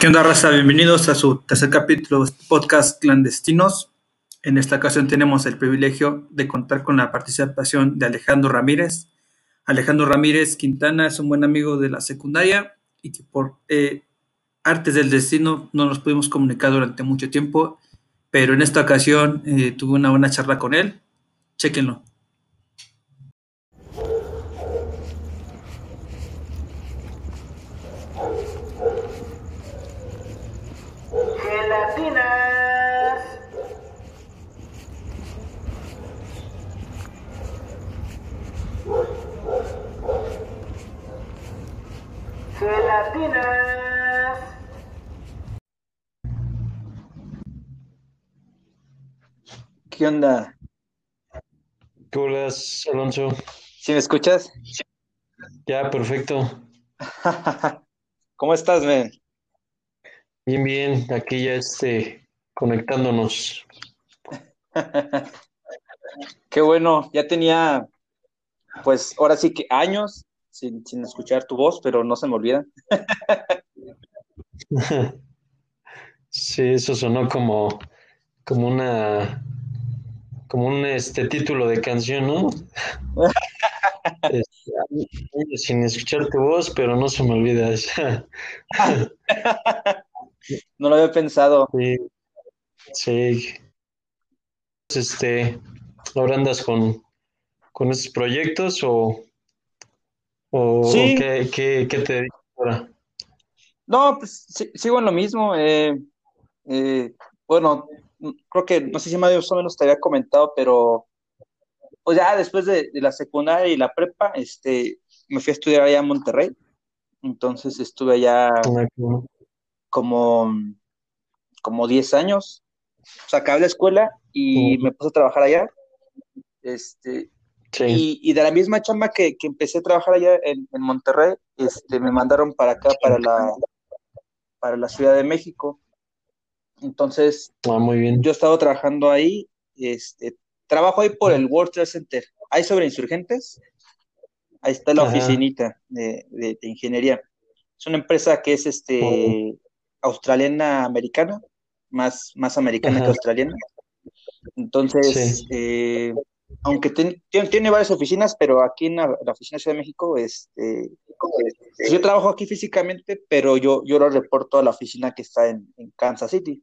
¿Qué onda, raza? Bienvenidos a su tercer capítulo de podcast Clandestinos. En esta ocasión tenemos el privilegio de contar con la participación de Alejandro Ramírez. Alejandro Ramírez Quintana es un buen amigo de la secundaria y que por eh, artes del destino no nos pudimos comunicar durante mucho tiempo, pero en esta ocasión eh, tuve una buena charla con él. Chequenlo. ¿Qué onda? ¿Qué holas, Alonso? ¿Sí me escuchas? Ya, perfecto. ¿Cómo estás, men? Bien, bien, aquí ya este, conectándonos. Qué bueno, ya tenía, pues ahora sí que años sin, sin escuchar tu voz, pero no se me olvida. Sí, eso sonó como, como una, como un este título de canción, ¿no? Este, sin escuchar tu voz, pero no se me olvida. No lo había pensado. Sí, sí. Este, ¿ahora andas con, con estos proyectos o, o Sí, qué, qué, qué te dedicas ahora? no, pues sí- sigo en lo mismo. eh, eh, bueno, creo que, no sé si más o menos te había comentado, pero pues ya después de, de la secundaria y la prepa, este, me fui a estudiar allá en Monterrey. Entonces estuve allá como, como 10 años. O sea, acabé la escuela y me puse a trabajar allá. Este, Sí, y, y de la misma chamba que, que empecé a trabajar allá en, en Monterrey, este, me mandaron para acá, para la, para la Ciudad de México. Entonces, ah, muy bien. yo he estado trabajando ahí, este, trabajo ahí por el World Trade Center. Ahí sobre insurgentes, ahí está la Ajá. oficinita de, de- de ingeniería. Es una empresa que es Oh, este, australiana americana, más, más americana que australiana. Entonces, Sí. eh, aunque ten- tiene, tiene varias oficinas, pero aquí en la, la oficina de Ciudad de México, este, yo trabajo aquí físicamente, pero yo, yo lo reporto a la oficina que está en, en Kansas City.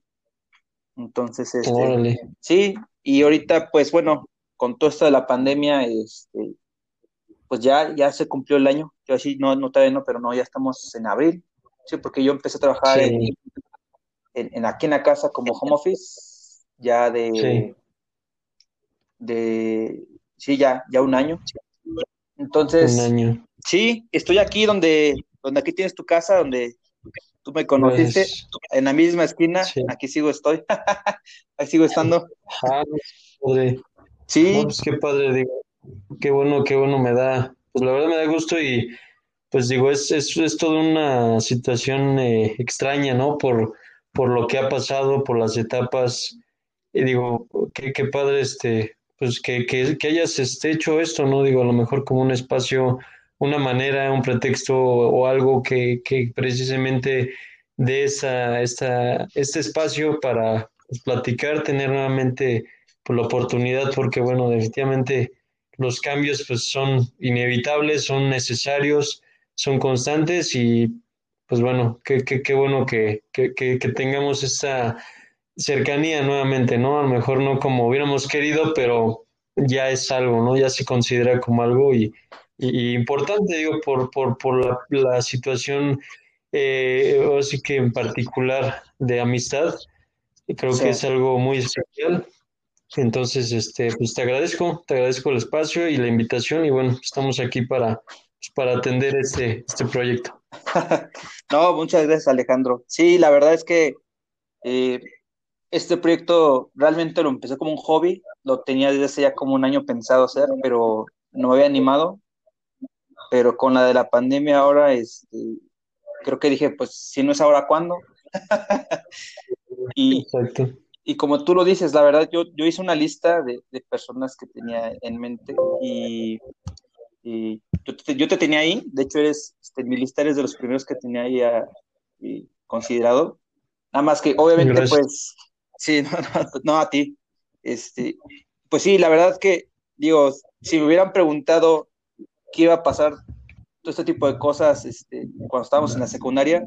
Entonces, este, Órale. sí, y ahorita, pues bueno, con todo esto de la pandemia, este, pues ya, ya se cumplió el año. Yo así, no, no todavía no, pero no, ya estamos en abril. Sí, porque yo empecé a trabajar en, Sí, en, en aquí en la casa como home office, ya sí. de, de, sí, ya, ya un año. Un Entonces, año. sí, estoy aquí donde, donde aquí tienes tu casa, donde tú me conociste, Gracias. en la misma esquina, Sí. aquí sigo estoy, ahí sigo estando. Ah, padre. No, Sí, pues qué padre, digo. Qué bueno, qué bueno me da. Pues la verdad me da gusto y pues digo, es, es, es toda una situación eh, extraña, ¿no? Por, por lo que ha pasado, por las etapas. Y digo, qué, qué padre este, pues que, que, que hayas este, hecho esto, ¿no? Digo, a lo mejor como un espacio, una manera, un pretexto o, algo que, que precisamente dé esa, esta, este espacio para pues, platicar, tener nuevamente pues, la oportunidad, porque bueno, definitivamente los cambios pues son inevitables, son necesarios, son constantes y pues bueno, qué, qué, qué bueno que, que, que, que tengamos esta cercanía nuevamente, ¿no? A lo mejor no como hubiéramos querido, pero ya es algo, ¿no? Ya se considera como algo y, y- y importante, digo, por, por, por la, la situación, eh, así que en particular de amistad, creo sí. que es algo muy especial. Entonces, este, pues te agradezco, te agradezco el espacio y la invitación y bueno, estamos aquí para, pues, para atender este, este proyecto. No, muchas gracias, Alejandro. Sí, la verdad es que eh, este proyecto realmente lo empecé como un hobby, lo tenía desde hace ya como un año pensado hacer, pero no me había animado, pero con la de la pandemia ahora, este, creo que dije, pues si no es ahora, ¿cuándo? Y, Exacto. y como tú lo dices, la verdad, yo, yo hice una lista de, de personas que tenía en mente y, y yo, te, yo te tenía ahí, de hecho eres, este, mi lista eres de los primeros que tenía ahí a- y considerado. Nada más que, obviamente, Gracias. pues, sí, no, no, no a ti. Este, pues sí, la verdad que, digo, si me hubieran preguntado qué iba a pasar todo este tipo de cosas este, cuando estábamos en la secundaria,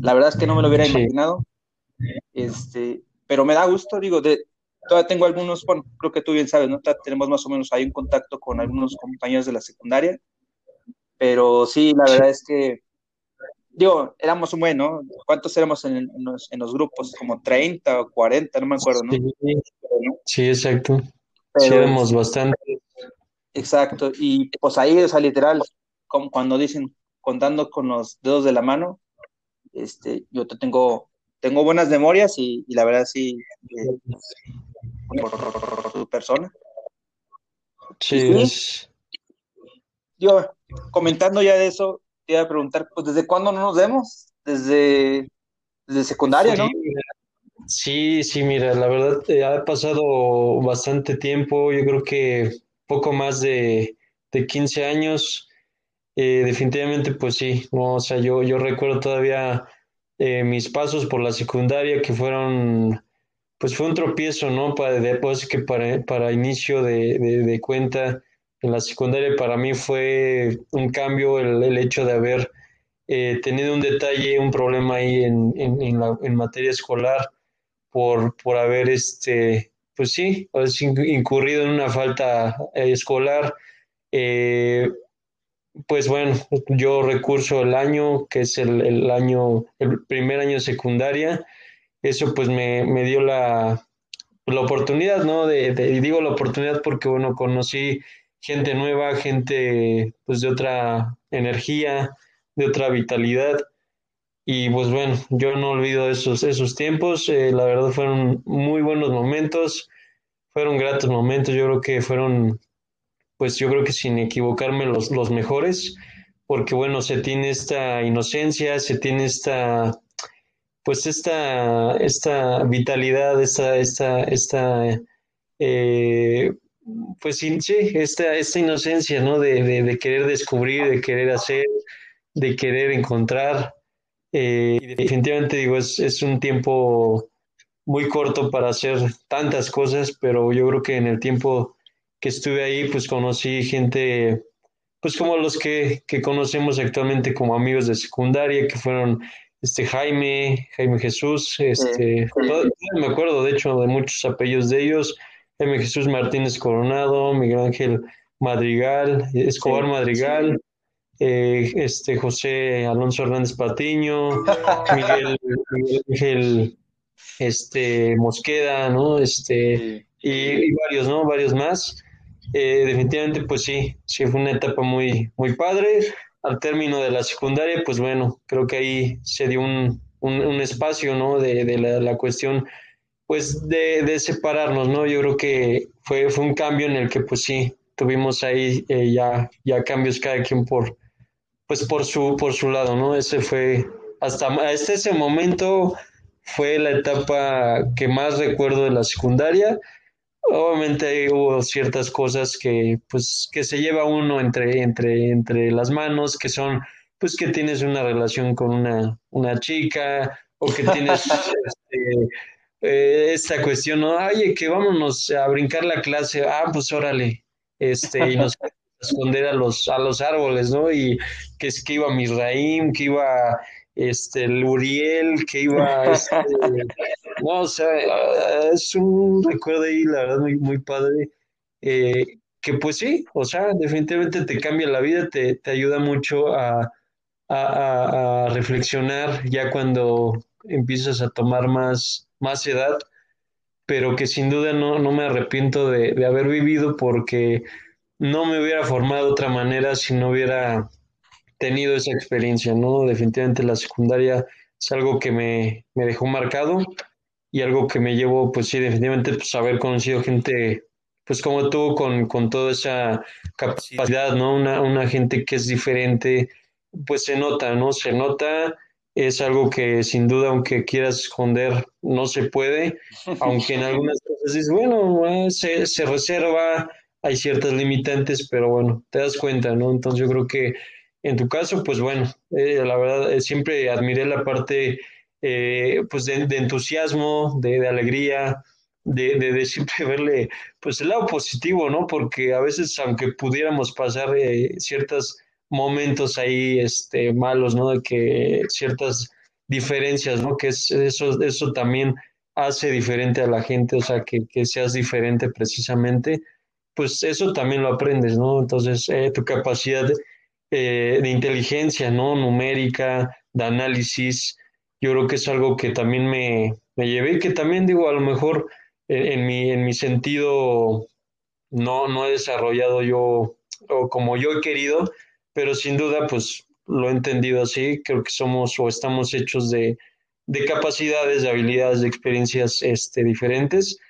la verdad es que no me lo hubiera imaginado. Este, pero me da gusto, digo, de, todavía tengo algunos, bueno, creo que tú bien sabes, ¿no? Tenemos más o menos ahí un contacto con algunos compañeros de la secundaria, pero sí, la verdad es que, digo, éramos un buen, ¿no? ¿Cuántos éramos en, en los, en los grupos? Como 30 o 40, no me acuerdo, ¿no? Sí, sí, exacto. Sí, éramos bastante. Exacto, y pues ahí, o sea, literal, como cuando dicen, contando con los dedos de la mano, este, yo te tengo, tengo buenas memorias y, y la verdad sí, eh, por, tu persona. Sí, Yo, comentando ya de eso, te iba a preguntar, pues, ¿desde cuándo no nos vemos? Desde, desde secundaria, ¿no? Mira, sí, sí, mira, la verdad eh, ha pasado bastante tiempo, yo creo que poco más de, de 15 años. Eh, definitivamente, pues sí, o sea, yo, yo recuerdo todavía eh, mis pasos por la secundaria que fueron, pues fue un tropiezo, ¿no? Para, después que para, para inicio de, de, de cuenta en la secundaria para mí fue un cambio el, el hecho de haber eh, tenido un detalle, un problema ahí en, en, en, la, en materia escolar por, por haber, este, pues sí, pues incurrido en una falta eh, escolar. Eh, pues bueno, yo recurso el año, que es el, el, año, el primer año de secundaria, eso pues me, me dio la, la oportunidad, ¿no? De, de, y digo la oportunidad porque, bueno, conocí gente nueva, gente pues de otra energía, de otra vitalidad. Y pues bueno, yo no olvido esos, esos tiempos, eh, la verdad fueron muy buenos momentos, fueron gratos momentos, yo creo que fueron pues yo creo que sin equivocarme los, los mejores, porque bueno, se tiene esta inocencia, se tiene esta, pues esta, esta vitalidad, esta, esta, esta, eh, pues sí, esta, esta inocencia, ¿no? De, de, de, querer descubrir, de querer hacer, de querer encontrar. Eh, y definitivamente digo, es, es un tiempo muy corto para hacer tantas cosas, pero yo creo que en el tiempo que estuve ahí, pues conocí gente, pues como los que, que conocemos actualmente como amigos de secundaria, que fueron este Jaime, Jaime Jesús, este, sí, sí. Todo, me acuerdo de hecho de muchos apellidos de ellos, Jaime Jesús Martínez Coronado, Miguel Ángel Madrigal, Escobar sí, Madrigal, eh, este José Alonso Hernández Patiño, Miguel, Miguel Ángel este, Mosqueda, ¿no? Este, y, y, varios, ¿no? Varios más. Eh, definitivamente, pues sí, sí fue una etapa muy, muy padre. Al término de la secundaria, pues bueno, creo que ahí se dio un, un, un espacio, ¿no? De, de la, la, cuestión, pues de, de, separarnos, ¿no? Yo creo que fue, fue un cambio en el que, pues sí, tuvimos ahí eh, ya, ya cambios cada quien por, pues por su, por su lado, ¿no? Ese fue, hasta, hasta ese momento fue la etapa que más recuerdo de la secundaria. Obviamente hubo ciertas cosas que, pues, que se lleva uno entre, entre, entre las manos, que son, pues, que tienes una relación con una, una chica, o que tienes este, eh, esta cuestión, ¿no? Oye, que vámonos a brincar la clase, ah, pues órale, este, y nos esconder a los, a los árboles, ¿no? Y que es que iba Misraim, que iba este, el Uriel, que iba, este, no, o sea, es un recuerdo ahí, la verdad, muy, muy padre, eh, que pues sí, o sea, definitivamente te cambia la vida, te, te ayuda mucho a, a, a, reflexionar ya cuando empiezas a tomar más, más edad, pero que sin duda no, no me arrepiento de, de haber vivido porque no me hubiera formado de otra manera si no hubiera tenido esa experiencia, ¿no? Definitivamente la secundaria es algo que me, me dejó marcado y algo que me llevó, pues sí, definitivamente, pues haber conocido gente, pues como tú, con, con toda esa capacidad, ¿no? Una, una gente que es diferente, pues se nota, ¿no? Se nota, es algo que sin duda, aunque quieras esconder, no se puede, aunque en algunas cosas dices, bueno, eh, se, se reserva, hay ciertas limitantes, pero bueno, te das cuenta, ¿no? Entonces yo creo que en tu caso, pues bueno, eh, la verdad, eh, siempre admiré la parte eh, pues de, entusiasmo, de, alegría, de, de, de siempre verle pues el lado positivo, ¿no? Porque a veces, aunque pudiéramos pasar eh, ciertos momentos ahí este, malos, ¿no? De que ciertas diferencias, ¿no? Que es, eso, eso también hace diferente a la gente, o sea, que, que seas diferente precisamente, pues eso también lo aprendes, ¿no? Entonces, eh, tu capacidad eh, de inteligencia, ¿no? Numérica, de análisis, yo creo que es algo que también me, me llevé y que también digo, a lo mejor en, en mi, en mi sentido no, no he desarrollado yo o como yo he querido, pero sin duda pues lo he entendido así, creo que somos o estamos hechos de, de capacidades, de habilidades, de experiencias este, diferentes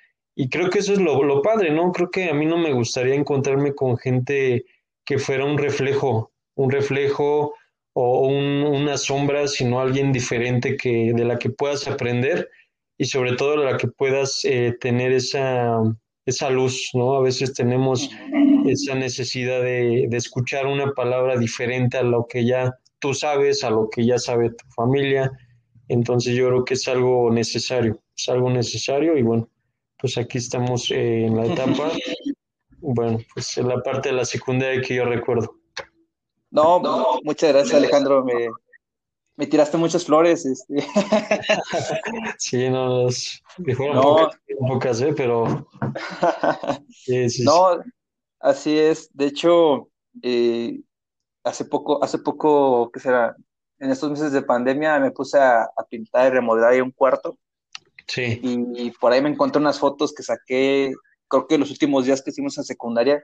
y creo que eso es lo, lo padre, ¿no? Creo que a mí no me gustaría encontrarme con gente que fuera un reflejo, un reflejo o un, una sombra, sino alguien diferente que, de la que puedas aprender y sobre todo de la que puedas eh, tener esa, esa luz, ¿no? A veces tenemos esa necesidad de, de, escuchar una palabra diferente a lo que ya tú sabes, a lo que ya sabe tu familia. Entonces yo creo que es algo necesario, es algo necesario y bueno, pues aquí estamos eh, en la etapa, bueno, pues en la parte de la secundaria que yo recuerdo. No, muchas gracias Alejandro, me, me tiraste muchas flores. Este. sí, no, fueron no. pocas, pocas ¿eh? pero... Sí, sí, no, sí. así es. De hecho, eh, hace poco, hace poco, ¿qué será? En estos meses de pandemia me puse a, a pintar y remodelar ahí un cuarto. Sí. Y, y, por ahí me encontré unas fotos que saqué, creo que los últimos días que hicimos en secundaria.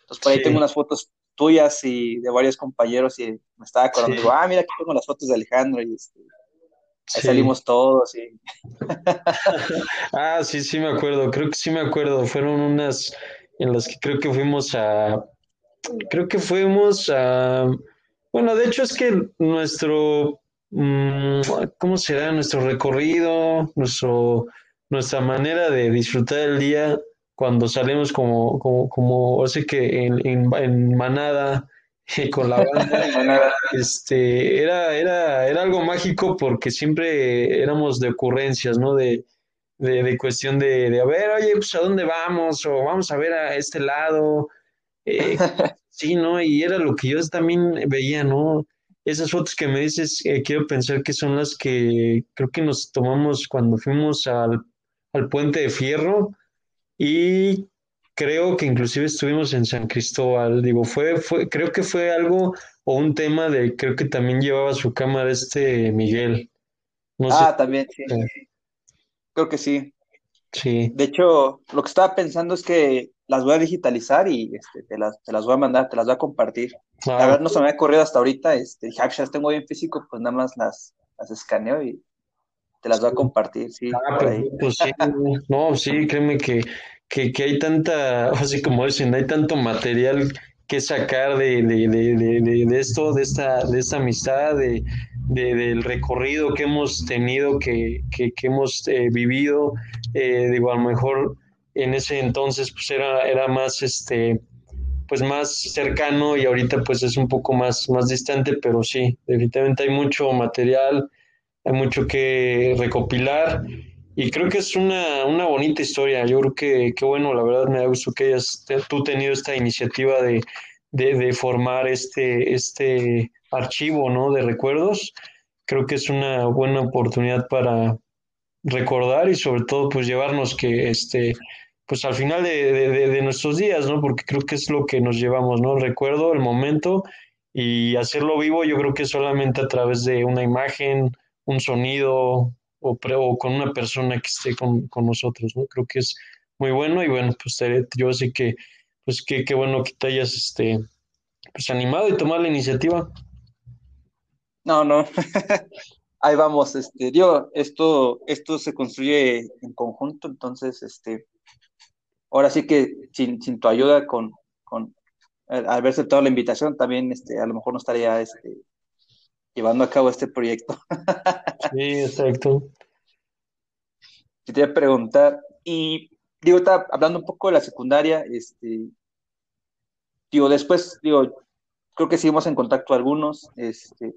Entonces por ahí sí. tengo unas fotos tuyas y de varios compañeros y me estaba acordando, sí. digo, ah, mira, aquí tengo las fotos de Alejandro y este, ahí sí. salimos todos. Y... ah, sí, sí me acuerdo, creo que sí me acuerdo, fueron unas en las que creo que fuimos a, creo que fuimos a, bueno, de hecho es que nuestro, ¿cómo será? Nuestro recorrido, nuestro, nuestra manera de disfrutar el día cuando salimos como, como, como, o sea que en, en, en manada, con la banda, este, era, era, era algo mágico porque siempre éramos de ocurrencias, ¿no? De, de, de cuestión de, de, a ver, oye, pues a dónde vamos, o vamos a ver a este lado, eh, sí, ¿no? Y era lo que yo también veía, ¿no? Esas fotos que me dices, eh, quiero pensar que son las que creo que nos tomamos cuando fuimos al, al puente de Fierro, y creo que inclusive estuvimos en San Cristóbal, digo, fue, fue, creo que fue algo o un tema de, creo que también llevaba su cámara este Miguel. No ah, sé. también, sí. Creo que sí. Sí. De hecho, lo que estaba pensando es que las voy a digitalizar y este, te, las, te las voy a mandar, te las voy a compartir. Ah. La verdad no se me había ocurrido hasta ahorita, este, ya las tengo bien físico, pues nada más las, las escaneo y te las voy a compartir, sí. Ah, perfecto, sí. No, sí, créeme que, que, que, hay tanta, así como dicen, hay tanto material que sacar de, de, de, de, de esto, de esta, de esta amistad, de, del recorrido que hemos tenido, que, que, que hemos eh, vivido. Eh, digo, a lo mejor en ese entonces pues era, era más este pues más cercano y ahorita pues es un poco más, más distante, pero sí, definitivamente hay mucho material, hay mucho que recopilar y creo que es una, una bonita historia. Yo creo que, que, bueno, la verdad me da gusto que hayas tú tenido esta iniciativa de, de, de, formar este, este archivo ¿no? de recuerdos. Creo que es una buena oportunidad para recordar y sobre todo pues llevarnos que este pues al final de, de, nuestros días, ¿no? Porque creo que es lo que nos llevamos, ¿no? Recuerdo el momento y hacerlo vivo yo creo que solamente a través de una imagen, un sonido o, o con una persona que esté con, con, nosotros, ¿no? Creo que es muy bueno y bueno, pues yo sé que, pues qué que bueno que te hayas este, pues animado y tomar la iniciativa. No, no. Ahí vamos, este, digo, esto, esto se construye en conjunto, entonces, este, ahora sí que sin, sin tu ayuda con, con al haber aceptado la invitación, también, este, a lo mejor no estaría, este, llevando a cabo este proyecto. Sí, exacto. Te voy a preguntar, y digo, está hablando un poco de la secundaria, este, digo, después, digo, creo que seguimos en contacto algunos, este,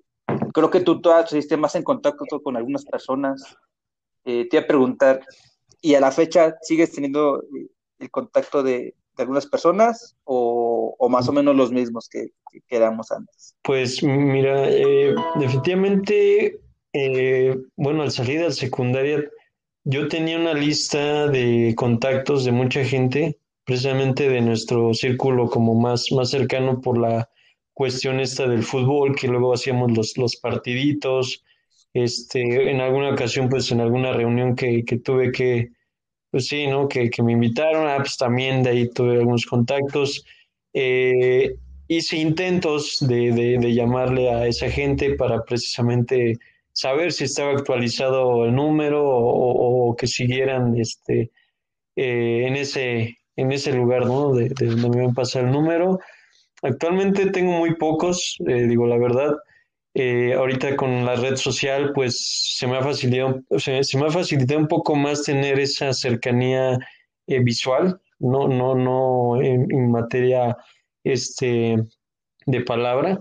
creo que tú todavía estuviste más en contacto con algunas personas. Eh, te iba a preguntar, ¿y a la fecha sigues teniendo eh, el contacto de, algunas personas o, más o menos los mismos que, quedamos antes? Pues mira, eh, definitivamente, eh, bueno, al salir de la secundaria, yo tenía una lista de contactos de mucha gente, precisamente de nuestro círculo como más, más cercano por la cuestión esta del fútbol, que luego hacíamos los, los partiditos, este, en alguna ocasión, pues en alguna reunión que, que tuve que, pues sí, ¿no? Que, que me invitaron, ah, pues también de ahí tuve algunos contactos. Eh, hice intentos de, de, de, llamarle a esa gente para precisamente saber si estaba actualizado el número o, que siguieran este, eh, en, ese, en ese lugar, ¿no? De, de donde me iban a pasar el número. Actualmente tengo muy pocos, eh, digo la verdad. Eh, ahorita con la red social, pues se me ha facilitado, se me ha facilitado un poco más tener esa cercanía eh, visual, no, no, no en, en, materia este, de palabra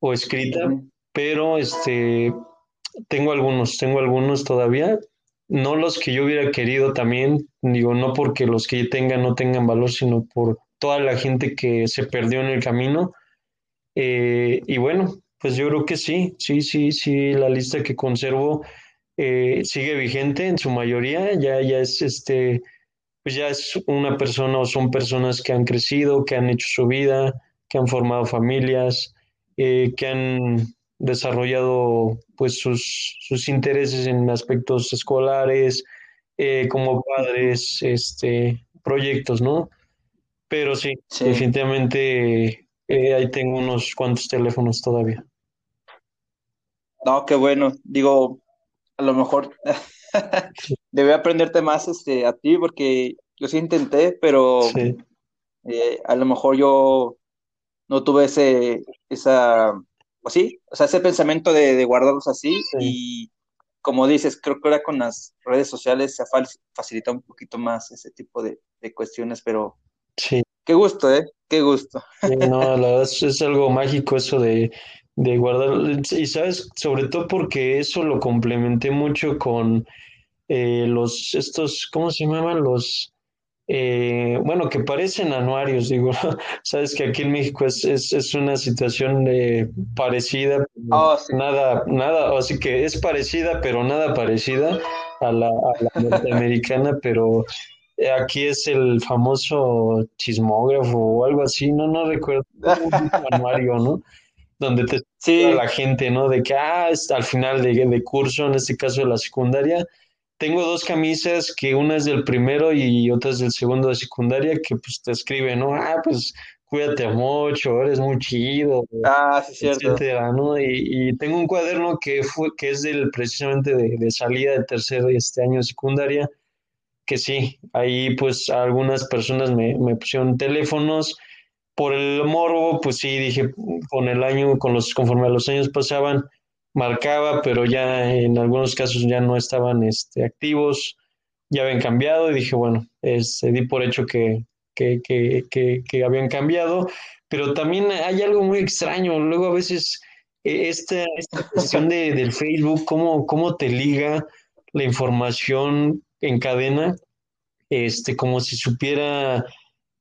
o escrita, pero este, tengo algunos, tengo algunos todavía, no los que yo hubiera querido también, digo, no porque los que yo tenga no tengan valor, sino por toda la gente que se perdió en el camino. Eh, y bueno, pues yo creo que sí, sí, sí, sí, la lista que conservo eh, sigue vigente en su mayoría, ya, ya es este, pues ya es una persona o son personas que han crecido, que han hecho su vida, que han formado familias, eh, que han desarrollado pues sus, sus intereses en aspectos escolares, eh, como padres, este, proyectos, ¿no? Pero sí, sí. definitivamente eh, ahí tengo unos cuantos teléfonos todavía. No, qué bueno. Digo, a lo mejor debí aprenderte más este, a ti porque yo sí intenté, pero Sí, eh, a lo mejor yo no tuve ese, esa, pues sí, o sea, ese pensamiento de, de guardarlos así sí, y como dices, creo que ahora con las redes sociales se facilitado un poquito más ese tipo de, de cuestiones, pero sí. qué gusto, ¿eh? Qué gusto. Sí, no, la verdad es, es algo mágico eso de, de guardar. Y sabes, sobre todo porque eso lo complementé mucho con eh, los, estos, ¿cómo se llaman? Los, eh, bueno, que parecen anuarios, digo, sabes que aquí en México es, es, es una situación eh, parecida, Oh, sí. nada, nada, así que es parecida, pero nada parecida a la, a la norteamericana, pero aquí es el famoso chismógrafo o algo así, no, no recuerdo, un anuario, ¿no? Donde te Sí, la gente, ¿no? De que, ah, al final de, de curso, en este caso de la secundaria, tengo dos camisas, que una es del primero y otra es del segundo de secundaria, que pues te escriben, ¿no? Ah, pues cuídate mucho, eres muy chido, ah, sí, cierto. etcétera, ¿no? Y, y tengo un cuaderno que fue, que es del precisamente de, de salida del tercer este año de secundaria, que sí, ahí pues algunas personas me, me pusieron teléfonos. Por el morbo, pues sí, dije, con el año, con los, conforme los años pasaban, marcaba, pero ya en algunos casos ya no estaban este, activos, ya habían cambiado y dije, bueno, este, di por hecho que, que, que, que, que habían cambiado, pero también hay algo muy extraño, luego a veces eh, esta, esta cuestión de, del Facebook, cómo, cómo te liga la información en cadena, este, como si supiera,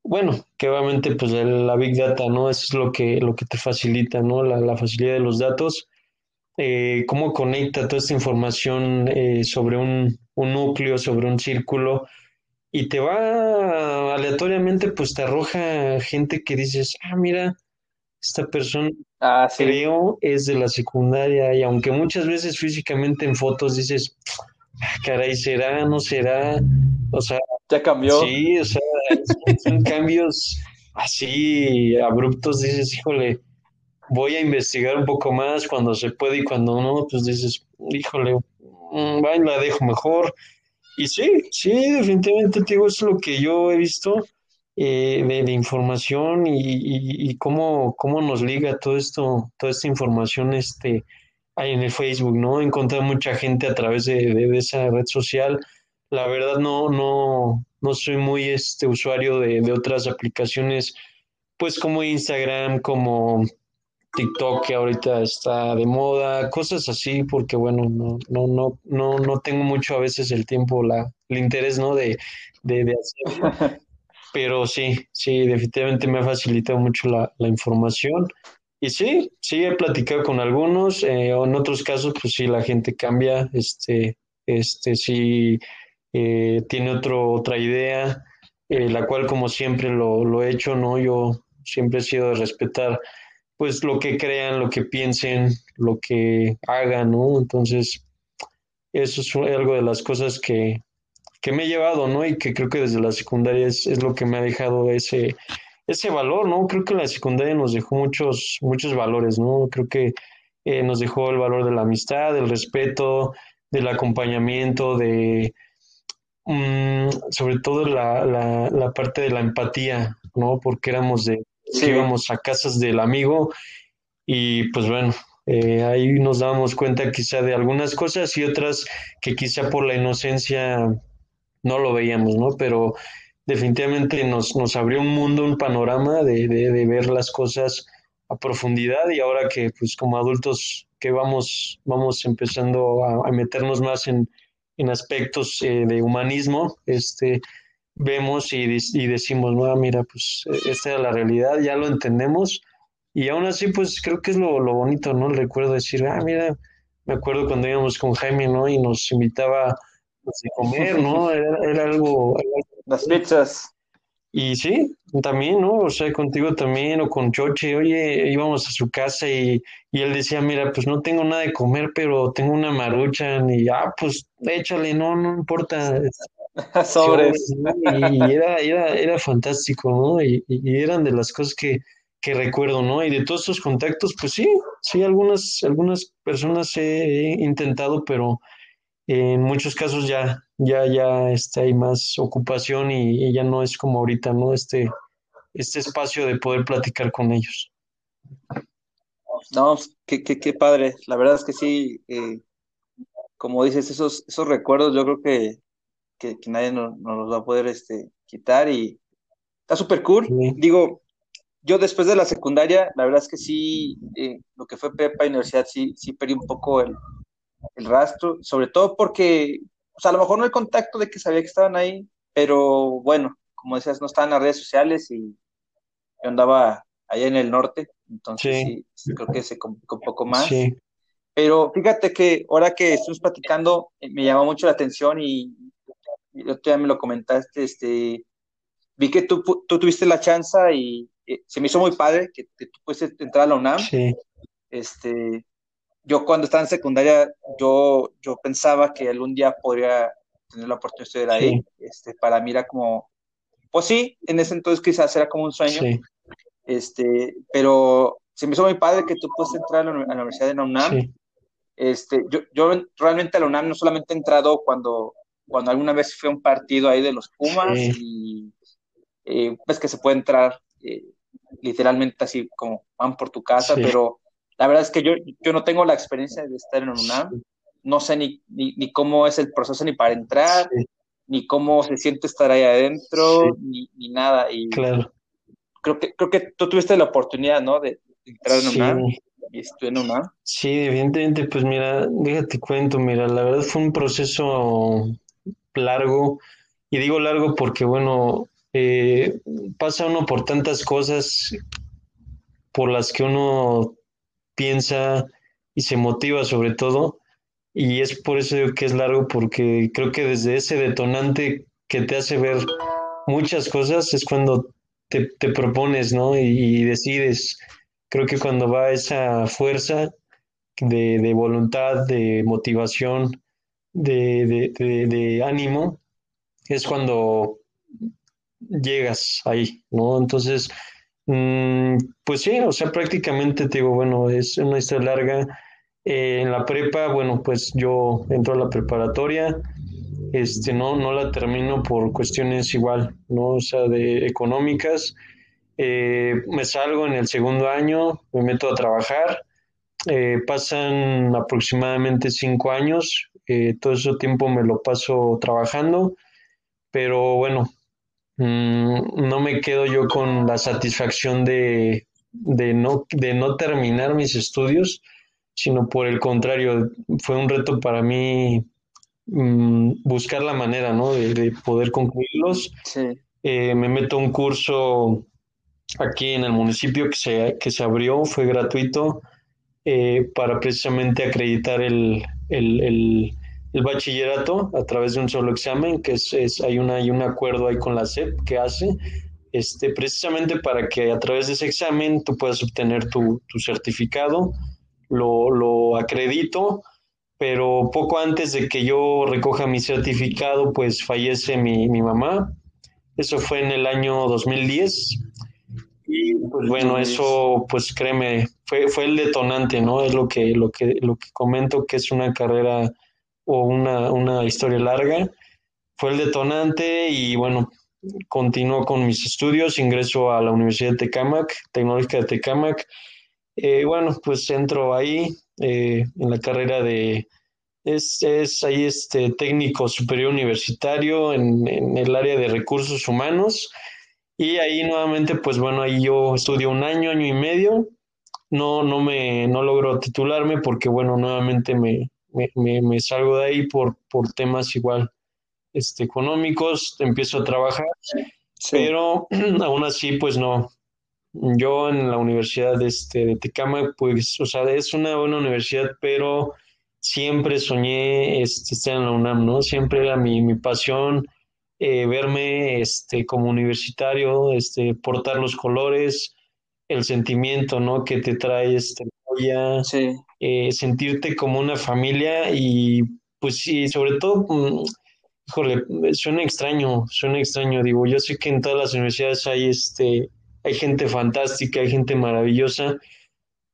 bueno, que obviamente pues la Big Data, ¿no? Eso es lo que, lo que te facilita, ¿no? La, la facilidad de los datos eh, cómo conecta toda esta información eh, sobre un, un, núcleo, sobre un círculo, y te va aleatoriamente, pues te arroja gente que dices, ah, mira, esta persona ah, sí. creo es de la secundaria, y aunque muchas veces físicamente en fotos dices, ah, caray, será, no será, o sea, ya cambió. Sí, o sea, son, cambios así abruptos, dices, híjole voy a investigar un poco más cuando se puede y cuando no, pues dices, híjole, va la dejo mejor. Y sí, sí, definitivamente, digo, es lo que yo he visto eh, de, de, información y, y, y, cómo, cómo nos liga todo esto, toda esta información este, ahí en el Facebook, ¿no? Encontrar mucha gente a través de, de, de, esa red social. La verdad no, no, no soy muy este usuario de, de otras aplicaciones, pues como Instagram, como TikTok que ahorita está de moda, cosas así, porque bueno, no, no, no, no, no tengo mucho a veces el tiempo, la, el interés, ¿no? De, de, de hacerlo. Pero sí, sí, definitivamente me ha facilitado mucho la, la información. Y sí, sí he platicado con algunos, eh, en otros casos, pues sí, la gente cambia, este, este, sí eh, tiene otro, otra idea, eh, la cual como siempre lo, lo he hecho, ¿no? Yo siempre he sido de respetar pues lo que crean, lo que piensen, lo que hagan, ¿no? Entonces, eso es algo de las cosas que, que me he llevado, ¿no? Y que creo que desde la secundaria es, es lo que me ha dejado ese, ese valor, ¿no? Creo que la secundaria nos dejó muchos, muchos valores, ¿no? Creo que eh, nos dejó el valor de la amistad, del respeto, del acompañamiento, de mm, sobre todo la, la, la parte de la empatía, ¿no? Porque éramos de Sí. íbamos a casas del amigo y pues bueno, eh, ahí nos dábamos cuenta quizá de algunas cosas y otras que quizá por la inocencia no lo veíamos, ¿no? Pero definitivamente nos, nos abrió un mundo, un panorama de, de, de ver las cosas a profundidad y ahora que pues como adultos que vamos, vamos empezando a, a meternos más en, en aspectos eh, de humanismo, este, vemos y, y decimos, no, mira, pues esta es la realidad, ya lo entendemos y aún así pues creo que es lo, lo bonito, ¿no? El recuerdo de decir, ah, mira, me acuerdo cuando íbamos con Jaime, ¿no? Y nos invitaba pues, a comer, ¿no? Era, era algo, era algo Las pizzas. Y sí, también, ¿no? O sea, contigo también, o con Choche, oye, íbamos a su casa y, y él decía, mira, pues no tengo nada de comer, pero tengo una maruchan, y ah, pues échale, no, no importa, Sobres. Y era, era, era fantástico, ¿no? Y, y eran de las cosas que, que recuerdo, ¿no? Y de todos esos contactos, pues sí, sí, algunas, algunas personas he intentado, pero en muchos casos ya, ya, ya este, hay más ocupación y, y ya no es como ahorita, ¿no? Este, este espacio de poder platicar con ellos. No, pues, qué, qué, qué padre. La verdad es que sí, eh, como dices, esos, esos recuerdos yo creo que, que, que nadie nos, nos los va a poder este, quitar y está súper cool. Sí, Digo, yo después de la secundaria, la verdad es que sí, eh, lo que fue prepa y universidad, sí, sí perdí un poco el, el rastro, sobre todo porque, o sea, a lo mejor no el contacto de que sabía que estaban ahí, pero bueno, como decías, no estaban en las redes sociales y yo andaba allá en el norte, entonces sí, creo que se complicó un poco más. sí, Pero fíjate que ahora que estuvimos platicando, eh, me llamó mucho la atención y, y otro día me lo comentaste, este, vi que tú, tú tuviste la chance y eh, se me hizo muy padre que, que tú pudiste entrar a la UNAM. sí, Este, yo cuando estaba en secundaria, yo, yo pensaba que algún día podría tener la oportunidad de estudiar ahí. sí, Este, para mí era como, pues sí, en ese entonces quizás era como un sueño, sí, este, pero se me hizo muy padre que tú pudiste entrar a la, a la Universidad de la UNAM. sí, Este, yo, yo realmente a la UNAM no solamente he entrado cuando, cuando alguna vez fui a un partido ahí de los Pumas y eh, pues que se puede entrar eh, literalmente así como van por tu casa, pero la verdad es que yo, yo no tengo la experiencia de estar en UNAM, no sé ni, ni, ni cómo es el proceso ni para entrar, sí, ni cómo se siente estar ahí sí, adentro, ni, ni nada, y claro, creo que, creo que tú tuviste la oportunidad, ¿no? De, de entrar en la sí. UNAM y estuve en UNAM. Sí, evidentemente, pues mira, déjate cuento, mira, la verdad fue un proceso largo, y digo largo porque, bueno, eh, pasa uno por tantas cosas por las que uno piensa y se motiva sobre todo, y es por eso que es largo, porque creo que desde ese detonante que te hace ver muchas cosas es cuando te, propones, ¿no? Y, decides. Creo que cuando va esa fuerza de, voluntad, de motivación, de, de ánimo, es cuando llegas ahí, ¿no? Entonces, mm, pues sí, o sea, prácticamente te digo, bueno, es una historia larga. Eh, en la prepa, bueno, pues yo entro a la preparatoria, este, no, no la termino por cuestiones igual, ¿no? O sea, de económicas. Eh, me salgo en el segundo año, me meto a trabajar. Eh, pasan aproximadamente cinco años, eh, todo ese tiempo me lo paso trabajando, pero bueno, no me quedo yo con la satisfacción de, de no, de no terminar mis estudios, sino por el contrario, fue un reto para mí mm, buscar la manera, ¿no? De, de poder concluirlos. Sí. Eh, me meto a un curso aquí en el municipio que se, que se abrió, fue gratuito, eh, para precisamente acreditar el, el, el, el bachillerato a través de un solo examen, que es, es, hay, una, hay un acuerdo ahí con la SEP que hace, este, precisamente para que a través de ese examen tú puedas obtener tu, tu certificado, lo, lo acredito, pero poco antes de que yo recoja mi certificado, pues fallece mi, mi mamá. Eso fue en el año 2010. Y pues bueno, eso pues créeme, fue, fue el detonante, ¿no? Es lo que, lo que, lo que comento que es una carrera o una, una historia larga. Fue el detonante y bueno, continuó con mis estudios, ingreso a la Universidad de Tecámac, Tecnológica de Tecámac. Eh, bueno, pues entro ahí eh, en la carrera de, es, es ahí este técnico superior universitario en, en, el área de recursos humanos. Y ahí nuevamente, pues bueno, ahí yo estudio un año, año y medio. No, no me, no logro titularme porque, bueno, nuevamente me, me, me, me salgo de ahí por, por temas igual este, económicos, empiezo a trabajar, sí. pero aún así, pues no. Yo en la Universidad de, este, de Tecama, pues, o sea, es una buena universidad, pero siempre soñé este, estar en la UNAM, ¿no? Siempre era mi, mi pasión eh, verme este, como universitario, este, portar los colores, el sentimiento, ¿no? Que te trae este, joya, Sí. Eh, sentirte como una familia y pues sí, sobre todo, mm, híjole, suena extraño, suena extraño, digo, yo sé que en todas las universidades hay este, hay gente fantástica, hay gente maravillosa,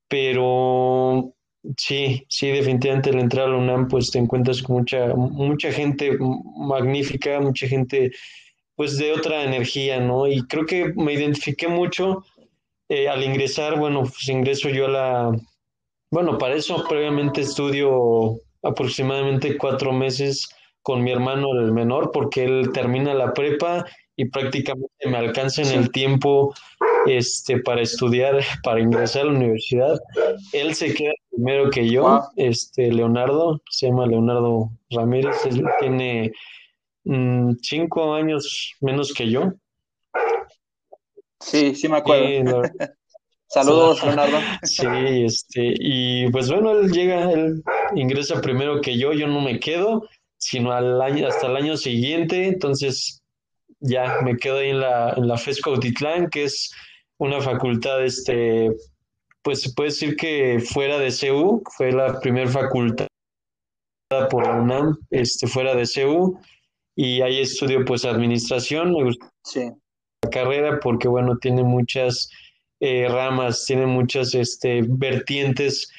pero sí, sí, definitivamente al entrar a la UNAM, pues te encuentras con mucha, mucha gente magnífica, mucha gente, pues de otra energía, ¿no? Y creo que me identifiqué mucho eh, al ingresar, bueno, pues ingreso yo a la, bueno, para eso previamente estudio aproximadamente cuatro meses con mi hermano el menor, porque él termina la prepa y prácticamente me alcanza en el tiempo este, para estudiar, para ingresar a la universidad. Él se queda primero que yo, este, Leonardo, se llama Leonardo Ramírez, él tiene mm, cinco años menos que yo. Sí, sí me acuerdo. Y la Saludos, Leonardo. Sí, este, y pues bueno, él llega, él ingresa primero que yo, yo no me quedo, sino al año, hasta el año siguiente, entonces ya me quedo ahí en la, en la FES Cuautitlán, que es una facultad, este, pues se puede decir que fuera de CEU, fue la primera facultad por la UNAM, este, fuera de CEU, y ahí estudio pues administración, me gusta Sí, la carrera porque bueno, tiene muchas eh, ramas, tiene muchas este, vertientes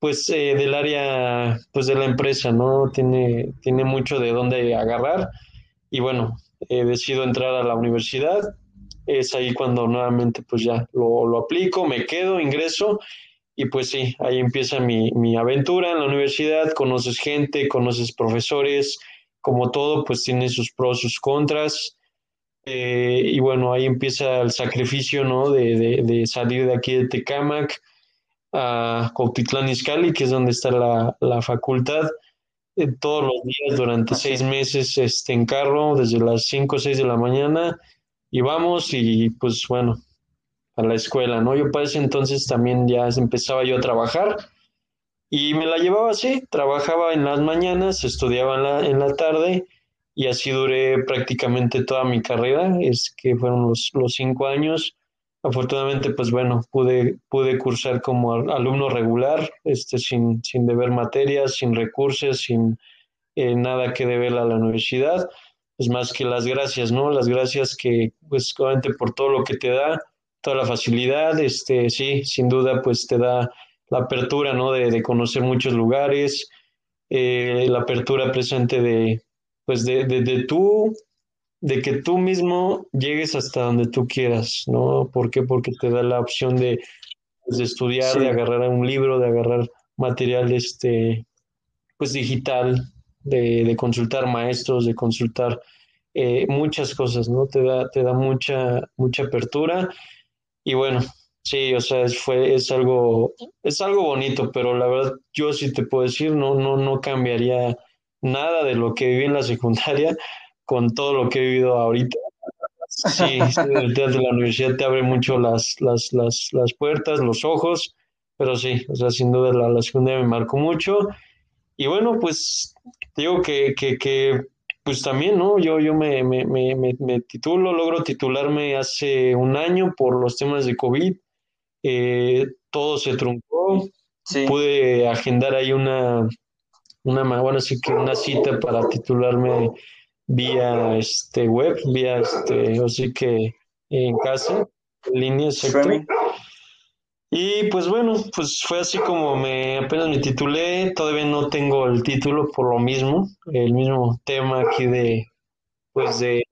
pues eh, del área pues de la empresa, ¿no? Tiene, tiene mucho de dónde agarrar. Y bueno, eh, decido entrar a la universidad, es ahí cuando nuevamente pues ya lo, lo aplico, me quedo, ingreso. Y pues sí, ahí empieza mi, mi aventura en la universidad, conoces gente, conoces profesores, como todo pues tiene sus pros, sus contras. Eh, y bueno, ahí empieza el sacrificio, ¿no? De, de, de salir de aquí de Tecámac a Cuautitlán Izcalli, que es donde está la, la facultad, eh, todos los días durante seis es. meses este, en carro, desde las 5 o 6 de la mañana, y vamos y pues bueno, a la escuela, ¿no? Yo para ese entonces también ya empezaba yo a trabajar y me la llevaba así, trabajaba en las mañanas, estudiaba en la, en la tarde y así duré prácticamente toda mi carrera, es que fueron los, los cinco años. Afortunadamente, pues bueno, pude, pude cursar como al- alumno regular, este, sin, sin deber materias, sin recursos, sin eh, nada que deber a la universidad. Es más que las gracias, ¿no? Las gracias que, pues, obviamente por todo lo que te da, toda la facilidad, este, sí, sin duda, pues te da la apertura, ¿no? De, de conocer muchos lugares, eh, la apertura presente de, pues, de, de, de tú, de que tú mismo llegues hasta donde tú quieras, ¿no? ¿Por qué? Porque te da la opción de, pues, de estudiar, de agarrar un libro, de agarrar material, este, pues, digital, de, de consultar maestros, de consultar eh, muchas cosas, ¿no? Te da, te da mucha, mucha apertura. Y bueno, Sí, o sea, es, fue, es algo, es algo bonito, pero la verdad, yo sí te puedo decir, no, no, no cambiaría nada de lo que viví en la secundaria con todo lo que he vivido ahorita. Sí, el de la universidad te abre mucho las, las, las, las puertas, los ojos, pero sí, o sea, sin duda la, la secundaria me marcó mucho. Y bueno, pues digo que, que, que pues también, ¿no? Yo, yo me, me, me, me, titulo, logro titularme hace un año por los temas de COVID. Eh, todo se truncó. Sí. Pude agendar ahí una, una, bueno, sí que una cita para titularme vía este web, vía este, así que en casa, en línea, exacto. Y pues bueno, pues fue así como me apenas me titulé, todavía no tengo el título por lo mismo, el mismo tema aquí de pues de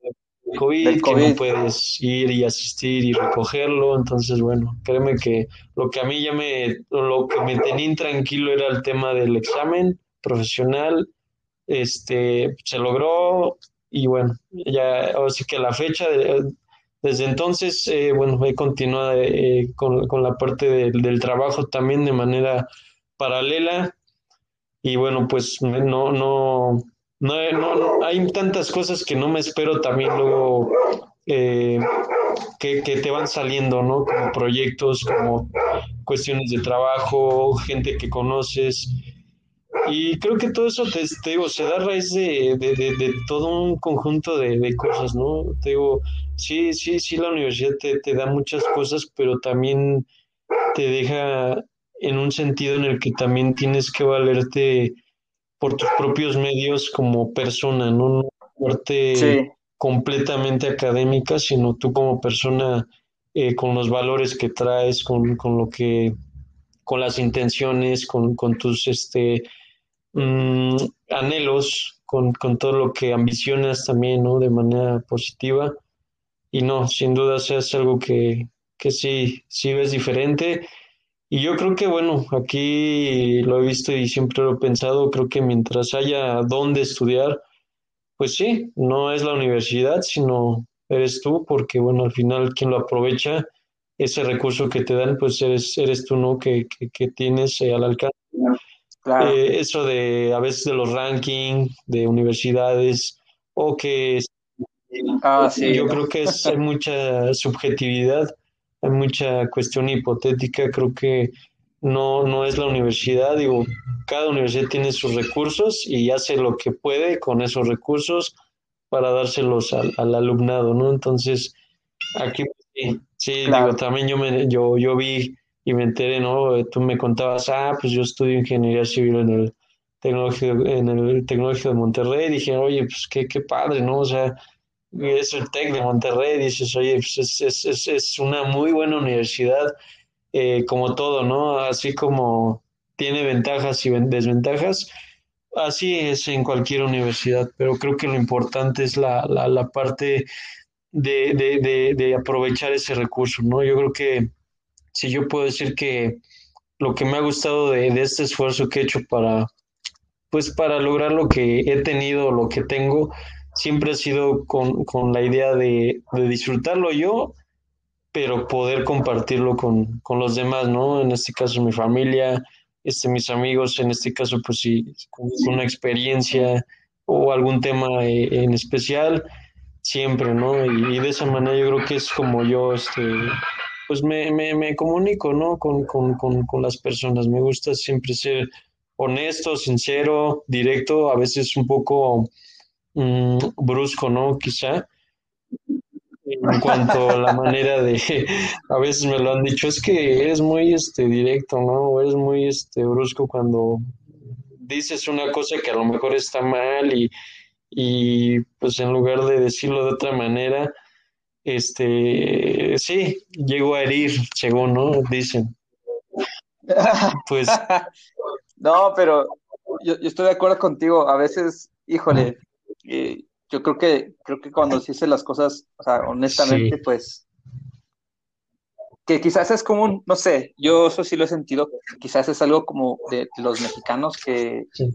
COVID, que no puedes ir y asistir y recogerlo, entonces bueno, créeme que lo que a mí ya me, lo que me tenía intranquilo era el tema del examen profesional, este, se logró y bueno, ya, así que la fecha, de- desde entonces, eh, bueno, he continuado eh, con, con la parte del trabajo también de manera paralela y bueno, pues no, no, no, no- hay tantas cosas que no me espero también luego eh, que, que te van saliendo, ¿no? Como proyectos, como cuestiones de trabajo, gente que conoces. Y creo que todo eso, te, te digo, se da a raíz de, de, de- de todo un conjunto de, de cosas, ¿no? Te digo, sí, sí, sí, la universidad te, te da muchas cosas, pero también te deja en un sentido en el que también tienes que valerte por tus propios medios como persona, ¿no? No parte Sí, completamente académica, sino tú como persona eh, con los valores que traes, con, con lo que, con las intenciones, con, con tus este, mm, anhelos, con, con todo lo que ambicionas también, ¿no? De manera positiva. Y no, sin duda es algo que, que sí, sí ves diferente. Y yo creo que, bueno, aquí lo he visto y siempre lo he pensado, creo que mientras haya dónde estudiar, pues sí, no es la universidad, sino eres tú, porque, bueno, al final quien lo aprovecha, ese recurso que te dan, pues eres, eres tú, ¿no? Que, que, que tienes eh, al alcance. Claro. Eh, eso de a veces de los rankings de universidades o que Ah, sí. yo creo que es, hay mucha subjetividad, hay mucha cuestión hipotética, creo que no, no es la universidad, digo, cada universidad tiene sus recursos y hace lo que puede con esos recursos para dárselos al, al alumnado, ¿no? Entonces, aquí sí, sí, Claro. digo, también yo me, yo, yo vi y me enteré, ¿no? Tú me contabas, ah, pues yo estudio ingeniería civil en el tecnológico, en el tecnológico de Monterrey, dije, oye, pues qué, qué padre, ¿no? O sea, es el TEC de Monterrey, dices, oye, pues es, es, es, es una muy buena universidad, eh, como todo, ¿no? Así como tiene ventajas y ven- desventajas, así es en cualquier universidad, pero creo que lo importante es la, la, la parte de, de, de, de aprovechar ese recurso, ¿no? Yo creo que si yo puedo decir que lo que me ha gustado de, de este esfuerzo que he hecho para, pues para lograr lo que he tenido, lo que tengo, siempre ha sido con, con la idea de, de disfrutarlo yo, pero poder compartirlo con, con los demás, ¿no? En este caso mi familia, este, mis amigos, en este caso pues si una experiencia o algún tema eh, en especial, siempre, ¿no? Y, y de esa manera yo creo que es como yo, este, pues me, me, me comunico, ¿no? Con, con, con, con las personas. Me gusta siempre ser honesto, sincero, directo, a veces un poco mm, brusco, ¿no? Quizá. En cuanto a la manera de, a veces me lo han dicho, es que eres muy este, directo, ¿no? O eres muy este, brusco cuando dices una cosa que a lo mejor está mal y, y pues en lugar de decirlo de otra manera, este, sí, llego a herir, según, ¿no? Dicen. Pues No, pero yo, yo estoy de acuerdo contigo. A veces, híjole, eh, yo creo que creo que cuando se dicen las cosas, o sea, honestamente, Sí. pues, que quizás es común, no sé, yo eso sí lo he sentido, quizás es algo como de, de los mexicanos que, Sí.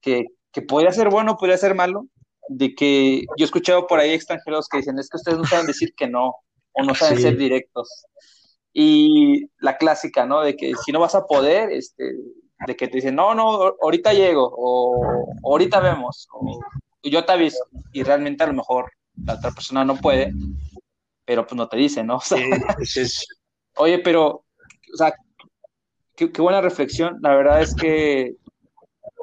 que, que podría ser bueno, podría ser malo, de que yo he escuchado por ahí extranjeros que dicen, es que ustedes no saben decir que no, o no saben Sí. ser directos. Y la clásica, ¿no? De que si no vas a poder, este, de que te dicen, no, no, ahorita llego, o, ahorita vemos, o yo te aviso, y realmente a lo mejor la otra persona no puede, pero pues no te dice, ¿no? O sea, Oye, pero, o sea, qué, buena reflexión, la verdad es que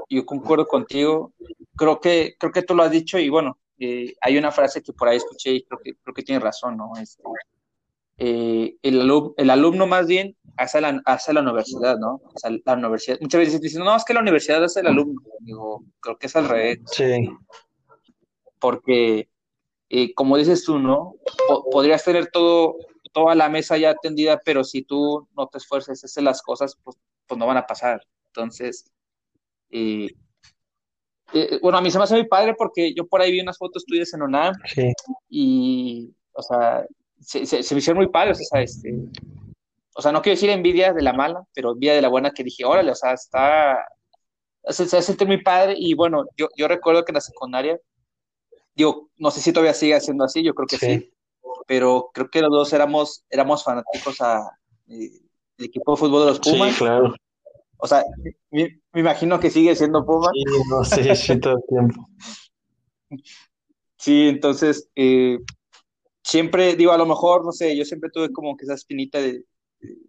yo concuerdo contigo, creo que, creo que tú lo has dicho, y bueno, eh, hay una frase que por ahí escuché y creo que, creo que tiene razón, ¿no? Este, eh, el, alumno, el alumno más bien hace la, hace la universidad, ¿no? O sea, la universidad, muchas veces dicen, no, es que la universidad hace el alumno. Digo, creo que es al revés. Sí. Porque, eh, como dices tú, ¿no? podrías tener todo, toda la mesa ya atendida, pero si tú no te esfuerzas, hacer las cosas, pues, pues no van a pasar. Entonces, eh, bueno, a mí se me hace muy padre porque yo por ahí vi unas fotos tuyas en ONAM sí. y, o sea, se, se, me hicieron muy padres, o sea, este, o sea, no quiero decir envidia de la mala, pero envidia de la buena que dije, órale, o sea, está, se, se siente muy padre y bueno, yo, yo recuerdo que en la secundaria, digo, no sé si todavía sigue siendo así, yo creo que sí, pero creo que los dos éramos, éramos fanáticos a eh, el equipo de fútbol de los Pumas. Sí, claro. O sea, me, me imagino que sigue siendo Puma. Sí, no sé, sí, todo el tiempo. Sí, entonces, eh, siempre, digo, a lo mejor, no sé, yo siempre tuve como que esa espinita de,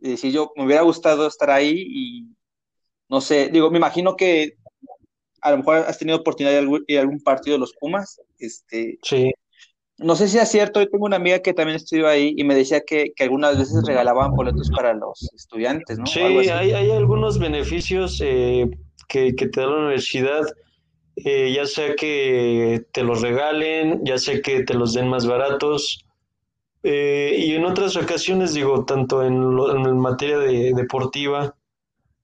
decir, yo me hubiera gustado estar ahí y, no sé, digo, me imagino que a lo mejor has tenido oportunidad de algún, de algún partido de los Pumas, este, sí. No sé si es cierto, yo tengo una amiga que también estudió ahí y me decía que, que algunas veces regalaban boletos para los estudiantes, ¿no? Sí, hay, hay, algunos beneficios eh, que, que, te da la universidad, eh, ya sea que te los regalen, ya sea que te los den más baratos, eh, y en otras ocasiones, digo, tanto en, en materia de, deportiva,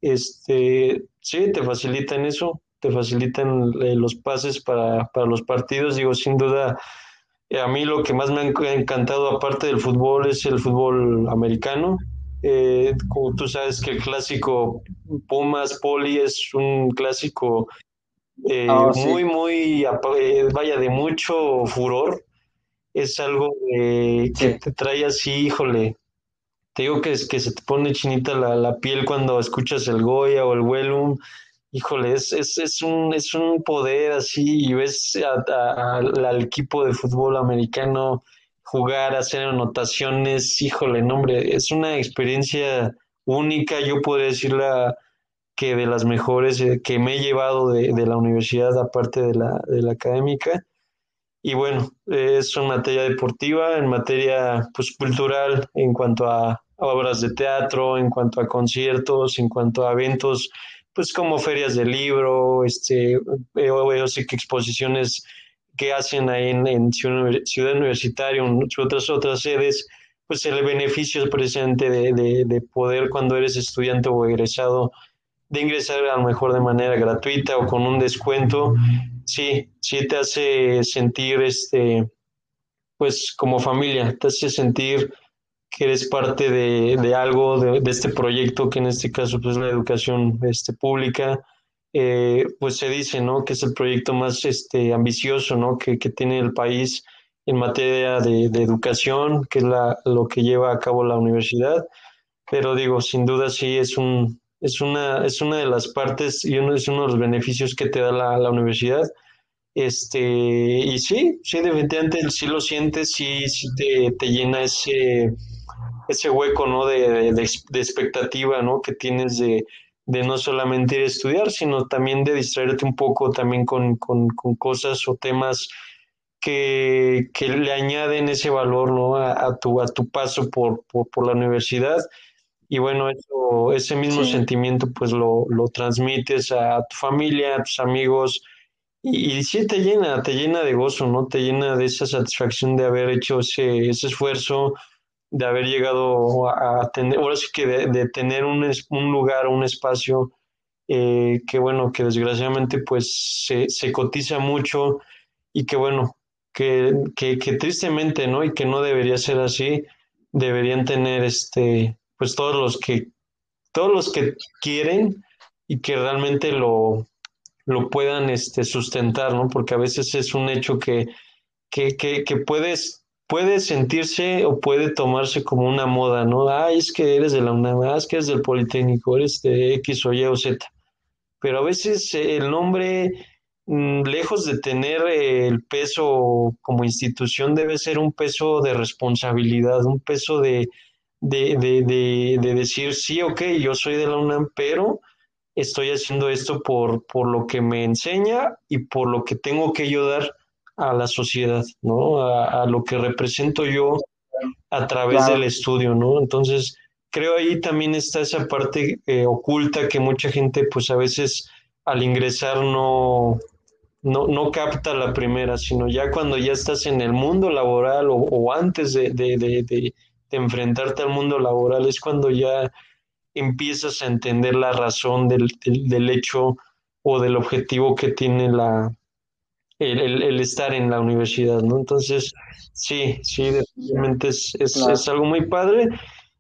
este, sí, te facilitan eso, te facilitan los pases para, para los partidos, digo, sin duda, a mí lo que más me ha encantado aparte del fútbol es el fútbol americano. como tú sabes que el clásico Pumas Poli es un clásico ah, muy, muy, vaya, de mucho furor es algo que te trae así, híjole. Te digo que, es, que se te pone chinita la, la piel cuando escuchas el Goya o el Wellum. Híjole, es, es, es, un, es un poder así y ves al equipo de fútbol americano jugar, hacer anotaciones. Híjole, no, hombre, es una experiencia única. Yo podría decirla que de las mejores eh, que me he llevado de, de la universidad, aparte de la, de la académica y bueno, es en materia deportiva, en materia pues, cultural, en cuanto a obras de teatro, en cuanto a conciertos, en cuanto a eventos, pues como ferias de libro, este, o, sí que exposiciones que hacen ahí en, Ciudad Universitaria, en otras, otras sedes, pues el beneficio presente de, de, de poder cuando eres estudiante o egresado de ingresar a lo mejor de manera gratuita o con un descuento, sí, sí te hace sentir, este, pues como familia, te hace sentir que eres parte de, algo, de, este proyecto que en este caso pues la educación este, pública, eh, pues se dice, ¿no? Que es el proyecto más este, ambicioso, ¿no? Que, tiene el país en materia de, educación, que es la, lo que lleva a cabo la universidad. Pero digo, sin duda sí es un, es una, es una de las partes y uno, es uno de los beneficios que te da la, la universidad. Este, y sí, sí, definitivamente sí lo sientes, sí, sí te, te llena ese, ese hueco, ¿no? De, de, expectativa, ¿no? Que tienes de, de no solamente ir a estudiar, sino también de distraerte un poco también con, con, con cosas o temas que, que, le añaden ese valor, ¿no? A, a, tu, a tu paso por, por, por la universidad y bueno, eso, ese mismo sentimiento pues lo, lo, transmites a tu familia, a tus amigos y, y, sí te llena, te llena de gozo, ¿no? Te llena de esa satisfacción de haber hecho ese, ese esfuerzo, de haber llegado a, tener, ahora sí que de, tener un, un, lugar, un espacio eh, que bueno, que desgraciadamente pues se, se cotiza mucho y que bueno, que, que, que tristemente, ¿no? Y que no debería ser así, deberían tener este pues todos los que, todos los que quieren y que realmente lo, lo puedan este, sustentar, ¿no? Porque a veces es un hecho que, que, que, que puedes puede sentirse o puede tomarse como una moda, ¿no? Ah, es que eres de la UNAM, ah, es que eres del Politécnico, eres de X o Y o Z. Pero a veces eh, el nombre, mm, lejos de tener eh, el peso como institución, debe ser un peso de responsabilidad, un peso de, de, de, de, de decir, sí, ok, yo soy de la UNAM, pero estoy haciendo esto por, por lo que me enseña y por lo que tengo que ayudar a la sociedad, ¿no? A, a lo que represento yo a través Claro. del estudio, ¿no? Entonces, creo ahí también está esa parte eh, oculta que mucha gente, pues a veces al ingresar no, no, no capta la primera, sino ya cuando ya estás en el mundo laboral o, o antes de, de, de, enfrentarte al mundo laboral, es cuando ya empiezas a entender la razón del, del, del hecho o del objetivo que tiene la, el, el, el, estar en la universidad, ¿no? Entonces, sí, sí, definitivamente es, es, Claro. es algo muy padre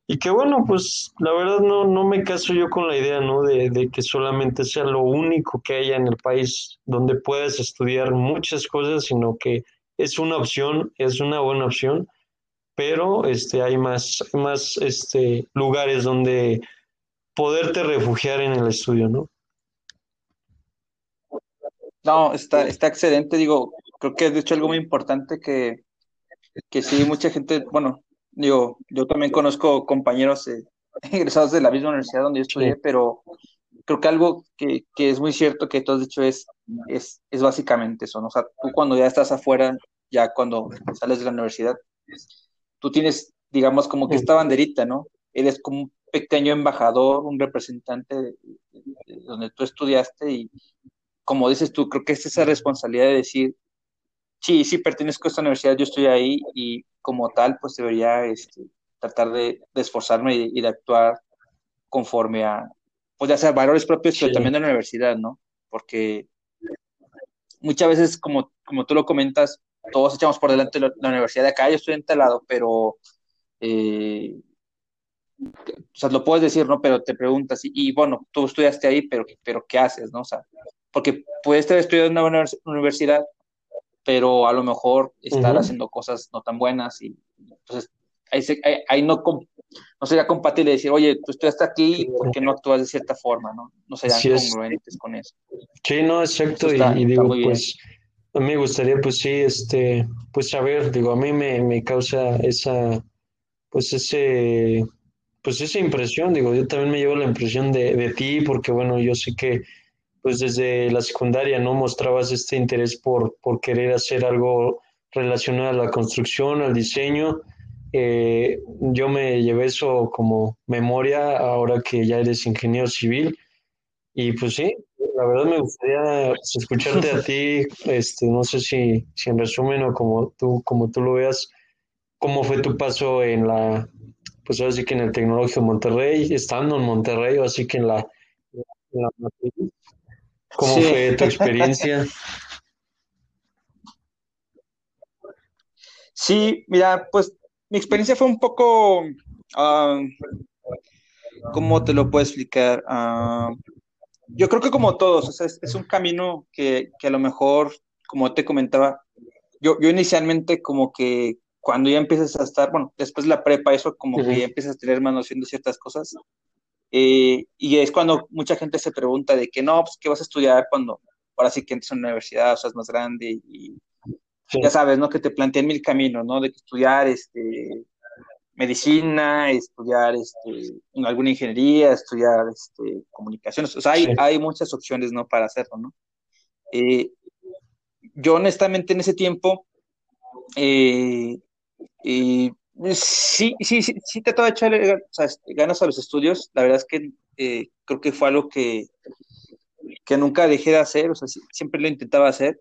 y que bueno, pues la verdad no, no me caso yo con la idea, ¿no? De, de que solamente sea lo único que haya en el país donde puedas estudiar muchas cosas, sino que es una opción, es una buena opción, pero este, hay más, más este, lugares donde poderte refugiar en el estudio, ¿no? No, está, está excelente. Digo, creo que de hecho algo muy importante que, que sí, mucha gente, bueno, digo, yo también conozco compañeros eh, egresados de la misma universidad donde yo estudié, Sí. pero creo que algo que, que es muy cierto que tú has dicho es, es, es básicamente eso, ¿no? O sea, tú cuando ya estás afuera, ya cuando sales de la universidad, tú tienes, digamos, como que esta banderita, ¿no? Eres como un pequeño embajador, un representante de, de- de donde tú estudiaste y como dices tú, creo que es esa responsabilidad de decir, sí, sí pertenezco a esta universidad, yo estoy ahí y como tal, pues debería este, tratar de, de esforzarme y, y de actuar conforme a, pues ya sea valores propios, pero también de la universidad, ¿no? Porque muchas veces, como, como tú lo comentas, todos echamos por delante la, la universidad de acá, yo estoy en tal lado, pero, eh, o sea, lo puedes decir, ¿no? Pero te preguntas, y, y bueno, tú estudiaste ahí, pero, pero ¿qué haces, no? O sea, porque puedes estar estudiando en una univers- universidad, pero a lo mejor estar haciendo cosas no tan buenas y entonces ahí, se- ahí, ahí no, no sería compatible decir, oye, tú estudiaste aquí, ¿por qué no actúas de cierta forma, no? No serían es. congruentes con eso. Sí, no, exacto, y, y digo, pues, a mí me gustaría, pues sí, este, pues saber, digo, a mí me, me causa esa, pues ese, pues esa impresión, digo, yo también me llevo la impresión de, de ti, porque bueno, yo sé que, pues desde la secundaria, ¿no? Mostrabas este interés por, por querer hacer algo relacionado a la construcción, al diseño. Eh, yo me llevé eso como memoria ahora que ya eres ingeniero civil. Y pues sí, la verdad me gustaría escucharte a ti, este, no sé si, si en resumen o como tú, como tú lo veas, cómo fue tu paso en la, pues ahora sí que en el Tecnológico de Monterrey, estando en Monterrey, o así que en la, en la matriz. ¿Cómo Sí. fue tu experiencia? Sí, mira, pues mi experiencia fue un poco, ah, ¿cómo te lo puedo explicar? Ah, yo creo que como todos, o sea, es, es un camino que, que a lo mejor, como te comentaba, yo, yo inicialmente como que cuando ya empiezas a estar, bueno, después de la prepa, eso como que ya empiezas a tener más noción de ciertas cosas. Eh, y es cuando mucha gente se pregunta de que no, pues, ¿qué vas a estudiar cuando ahora sí que entres a una universidad, o sea, es más grande y Sí, ya sabes, ¿no? Que te plantean mil caminos, ¿no? De que estudiar este, medicina, estudiar este, alguna ingeniería, estudiar este, comunicaciones. O sea, hay, sí, hay muchas opciones, ¿no? Para hacerlo, ¿no? Eh, yo honestamente en ese tiempo, eh, eh, sí, sí, sí, sí trataba de echarle sea, ganas a los estudios. La verdad es que eh, creo que fue algo que, que nunca dejé de hacer, o sea, siempre lo intentaba hacer.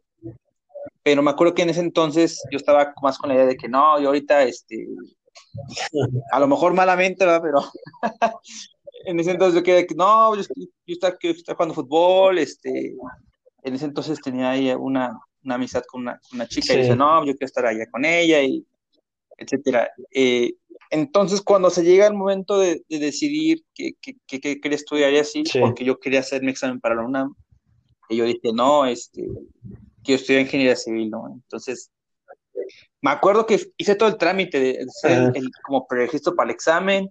Pero me acuerdo que en ese entonces yo estaba más con la idea de que no, yo ahorita, este, a lo mejor malamente, ¿verdad? Pero en ese entonces yo quería que no, yo, estoy- yo estaba, yo estaba jugando fútbol, este, en ese entonces tenía ahí una, una amistad con una, una chica y dice, no, yo quiero estar allá con ella y etcétera. Eh, entonces cuando se llega el momento de, de decidir qué, qué, qué- qué quería estudiar y así, sí, porque yo quería hacer mi examen para la UNAM, y yo dije, no, este, quiero estudiar ingeniería civil, ¿no? Entonces me acuerdo que hice todo el trámite de hacer el, como preregistro para el examen,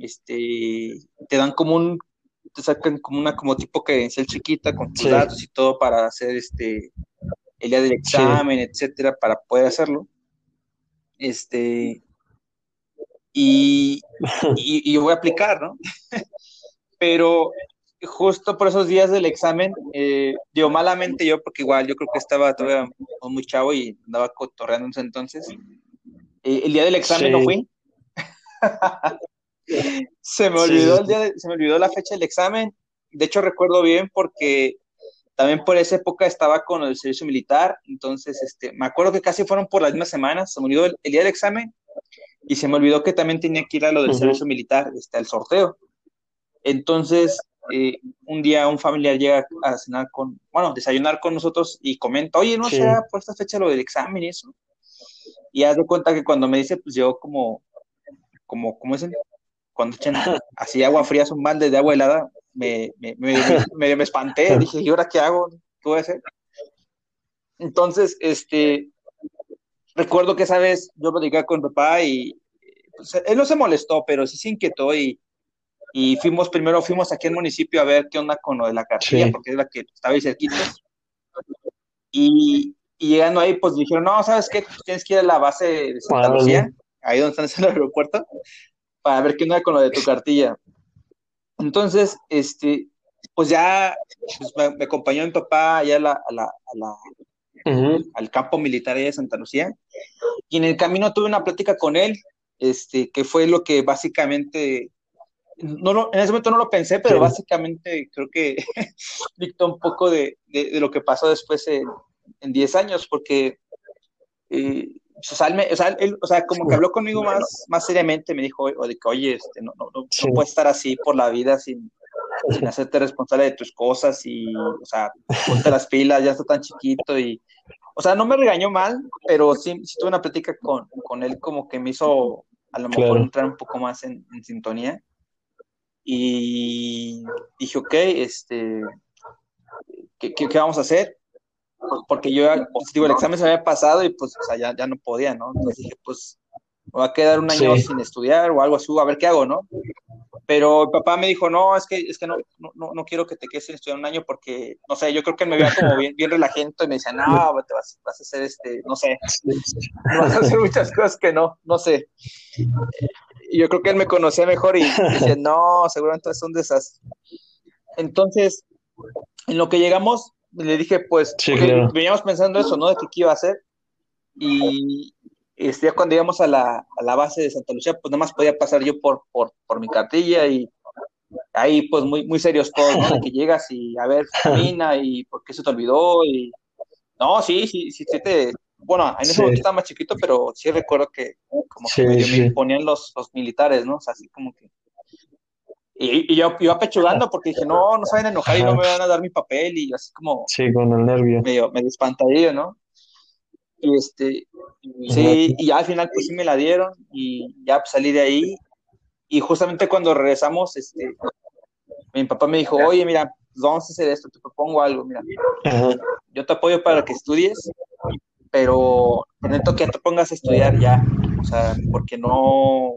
este, te dan como un, te sacan como una como tipo credencial chiquita con tus Sí. datos y todo para hacer este, el día del examen, etcétera, para poder hacerlo. Este, y, y, y yo voy a aplicar, ¿no? Pero justo por esos días del examen, eh, digo, malamente yo, porque igual yo creo que estaba todavía muy chavo y andaba cotorreando en ese entonces. Eh, el día del examen Sí. no fui. se me olvidó sí, el día de- se me olvidó la fecha del examen. De hecho, recuerdo bien porque también por esa época estaba con el servicio militar, entonces este, me acuerdo que casi fueron por las mismas semanas, se me olvidó el, el día del examen y se me olvidó que también tenía que ir a lo del servicio militar, este, al sorteo. Entonces, eh, un día un familiar llega a cenar con, bueno, desayunar con nosotros y comenta, oye, ¿no Sí. será por esta fecha lo del examen y eso? Y haz de cuenta que cuando me dice, pues yo como, como, ¿cómo dicen? Cuando echan así agua fría, un balde de agua helada, me, me, me, me, me espanté, dije, ¿y ahora qué hago? ¿Qué voy a hacer? Entonces, este, recuerdo que esa vez yo platicaba con papá y pues, él no se molestó, pero sí se inquietó y, y fuimos, primero fuimos aquí al municipio a ver qué onda con lo de la cartilla, Sí. porque es la que estaba ahí cerquita. Y, y llegando ahí, pues dijeron, no, ¿sabes qué? Tú tienes que ir a la base de Santa. Lucía, ahí donde están en el aeropuerto, para ver qué onda con lo de tu cartilla. Entonces, este, pues ya pues, me, me acompañó mi papá allá a la, a la, a la, Ujú. al campo militar allá de Santa Lucía. Y en el camino tuve una plática con él, este, que fue lo que básicamente, no lo- en ese momento no lo pensé, pero Sí. básicamente creo que dictó un poco de, de- de lo que pasó después en, en 10 años, porque, eh, o sea, él me- o sea, él- o sea, como que habló conmigo más, más seriamente, me dijo, o de que, oye, este, no, no, no, Sí. no puedes estar así por la vida sin, sin hacerte responsable de tus cosas y, o sea, ponte las pilas, ya está tan chiquito y, o sea, no me regañó mal, pero sí, sí tuve una plática con, con él como que me hizo a lo mejor Claro. entrar un poco más en, en sintonía y dije, ok, este, ¿qué, qué, qué vamos a hacer? Pues porque yo, pues, digo, el examen se había pasado y pues, o sea, ya, ya no podía, ¿no? Entonces dije, pues, me va a quedar un año Sí. sin estudiar o algo así, a ver qué hago, ¿no? Pero papá me dijo, no, es que, es que no, no, no- quiero que te quedes sin estudiar un año porque, no sé, yo creo que él me veía como bien, bien relajento y me decía, no, te vas, vas a hacer este, no sé, vas a hacer muchas cosas que no, no sé. Yo creo que él me conocía mejor y dice, no, seguramente es un desastre. Entonces, en lo que llegamos, le dije, pues, Sí, porque claro. veníamos pensando eso, ¿no? De que qué iba a hacer. Y este, ya cuando llegamos a la, a la base de Santa Lucía, pues nada más podía pasar yo por, por, por mi cartilla y ahí pues muy, muy serios todos, ¿no? De que llegas y a ver, camina y por qué se te olvidó y... No, sí, sí, sí, sí te... Bueno, en ese Sí. momento estaba más chiquito, pero sí recuerdo que como que Sí, me ponían los, los militares, ¿no? O sea, así como que... Y, y yo iba apechugando porque dije, no, no a enojar y no me van a dar mi papel y así como Sí, con el nervio. medio, medio espantadillo, ¿no? Y este, sí, y ya al final pues sí me la dieron y ya pues, salí de ahí y justamente cuando regresamos, este, mi papá me dijo, oye, mira, pues, vamos a hacer esto, te propongo algo, mira, Ajá. yo te apoyo para que estudies, pero necesito que te pongas a estudiar ya, o sea, porque no,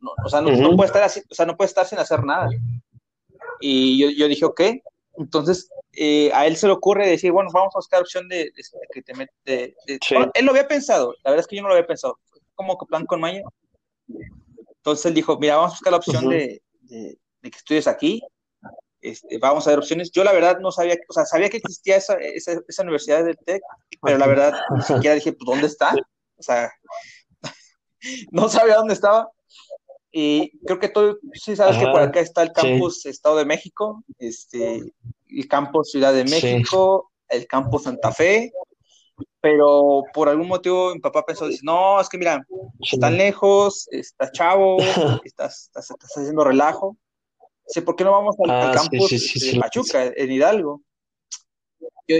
no- o sea, no, puede estar así, o sea, no puede estar sin hacer nada. Y yo, yo dije, ok, entonces eh, a él se le ocurre decir, bueno, vamos a buscar opción de, de- de que te met- de- Sí. Bueno, él lo había pensado, la verdad es que yo no lo había pensado, como que plan con Maya. Entonces él dijo, mira, vamos a buscar la opción de- de que estudies aquí, este, vamos a ver opciones. Yo la verdad no sabía, o sea, sabía que existía esa, esa, esa universidad del TEC, pero la verdad ni siquiera dije, pues, ¿dónde está? O sea, no sabía dónde estaba. Y creo que tú sí sabes que por acá está el sí. campus Estado de México, este, el campus Ciudad de Sí. México, el campus Santa Fe, pero por algún motivo mi papá pensó, dice, no, es que mira, Sí. están lejos, está chavo, estás, estás, estás haciendo relajo. Dice, ¿por qué no vamos al, al Ah, sí, campus sí, sí, de sí. Pachuca, en Hidalgo? Yo-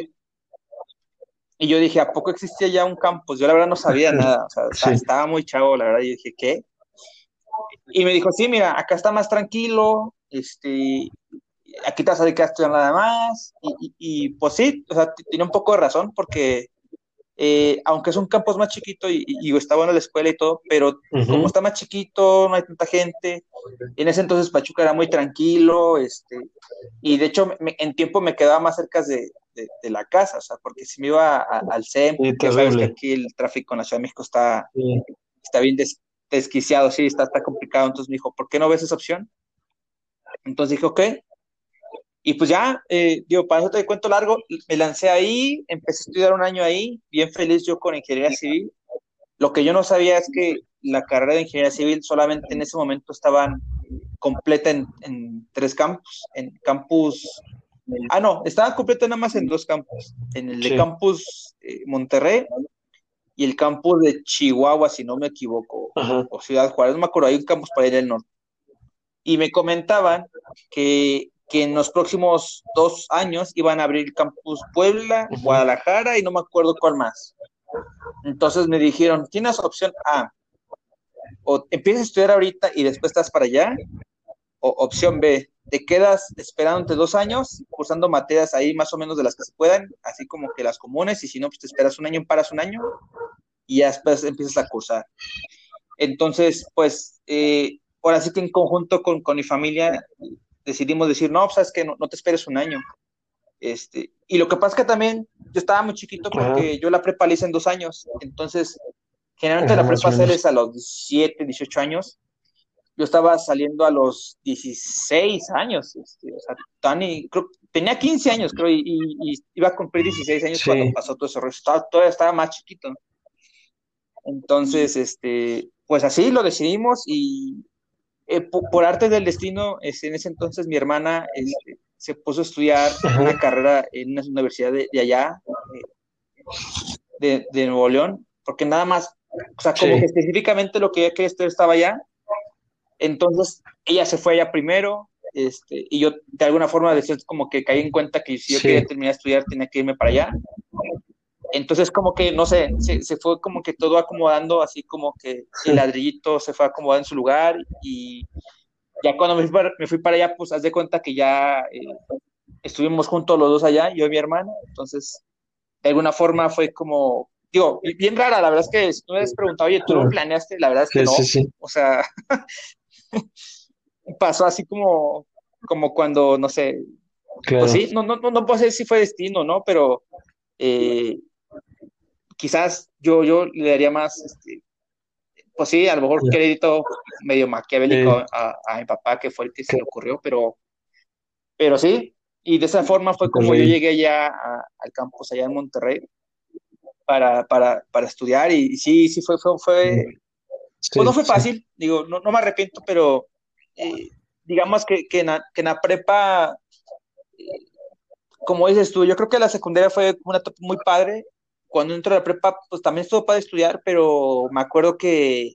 y yo dije, ¿a poco existía ya un campus? Yo la verdad no sabía nada, o sea, Sí. estaba muy chavo, la verdad, y dije, ¿qué? Y me dijo, sí, mira, acá está más tranquilo, este, aquí te vas a dedicar a estudiar nada más, y, y- y, pues sí, o sea, tiene un poco de razón, porque eh, aunque es un campus más chiquito y, y, está bueno la escuela y todo, pero Ujú. como está más chiquito, no hay tanta gente. En ese entonces Pachuca era muy tranquilo, este, y de hecho me- en tiempo me quedaba más cerca de, de- de la casa, o sea, porque si me iba a- al CEM, Sí, que sabes que aquí el tráfico en la Ciudad de México está, Sí. está bien des- desquiciado, sí, está, está complicado. Entonces me dijo, ¿por qué no ves esa opción? Entonces dije, ok. Y pues ya, eh, digo, para eso te cuento largo, me lancé ahí, empecé a estudiar un año ahí, bien feliz yo con ingeniería civil. Lo que yo no sabía es que la carrera de ingeniería civil solamente en ese momento estaban completa en, en tres campus, en campus, ah no, estaba completa nada más en dos campus, en el de Sí. campus eh, Monterrey y el campus de Chihuahua, si no me equivoco, Ajá. o Ciudad Juárez, no me acuerdo, hay un campus para ir al norte. Y me comentaban que, que en los próximos dos años iban a abrir campus Puebla. Guadalajara y no me acuerdo cuál más. Entonces me dijeron, tienes opción A, o empiezas a estudiar ahorita y después estás para allá, opción B, te quedas esperándote dos años, cursando materias ahí más o menos de las que se puedan, así como que las comunes, y si no, pues te esperas un año, paras un año, y ya después empiezas a cursar. Entonces, pues, eh, ahora sí que en conjunto con, con mi familia decidimos decir, no, sabes que no, no te esperes un año. Este, y lo que pasa es que también yo estaba muy chiquito porque Ajá. yo la prepa la hice en dos años, entonces generalmente Ajá, la prepa menos. sales a los 17, 18 años. Yo estaba saliendo a los 16 años, este, o sea, Tani, creo, tenía 15 años, creo, y, y- y iba a cumplir 16 años Sí. cuando pasó todo ese rollo. Estaba, todavía estaba más chiquito. Entonces, este, pues así lo decidimos y eh, po- por, arte del destino, este, en ese entonces mi hermana este, se puso a estudiar Ajá. una carrera en una universidad de, de allá, eh, de, de Nuevo León, porque nada más, o sea, como Sí. que específicamente lo que ella quería estudiar estaba allá. Entonces, ella se fue allá primero, este, y yo de alguna forma después como que caí en cuenta que si yo Sí. quería terminar de estudiar tenía que irme para allá. Entonces, como que, no sé, se, se fue como que todo acomodando, así como que el ladrillito se fue acomodando en su lugar y ya cuando me fui para, me fui para allá, pues haz de cuenta que ya eh, estuvimos juntos los dos allá, yo y mi hermana, entonces, de alguna forma fue como, digo, bien rara, la verdad es que si tú me has preguntado, oye, ¿tú lo planeaste? La verdad es que Sí, no, sí, sí. o sea, pasó así como, como cuando, no sé, Claro. pues sí, no, no, no, no puedo decir si fue destino, ¿no? Pero eh, quizás yo, yo le daría más, este, pues sí, a lo mejor Sí. crédito medio maquiavélico Sí. a, a mi papá, que fue el que se le ocurrió, pero, pero sí, y de esa forma fue como Súper yo bien. llegué allá a- al campus allá en Monterrey para, para, para estudiar y, y sí, sí fue, fue, fue, Sí, pues no fue sí. fácil, digo, no, no me arrepiento, pero eh, digamos que, que, en la, que en la prepa, eh, como dices tú, yo creo que la secundaria fue una etapa muy padre. Cuando entré a la prepa, pues también estuvo padre estudiar, pero me acuerdo que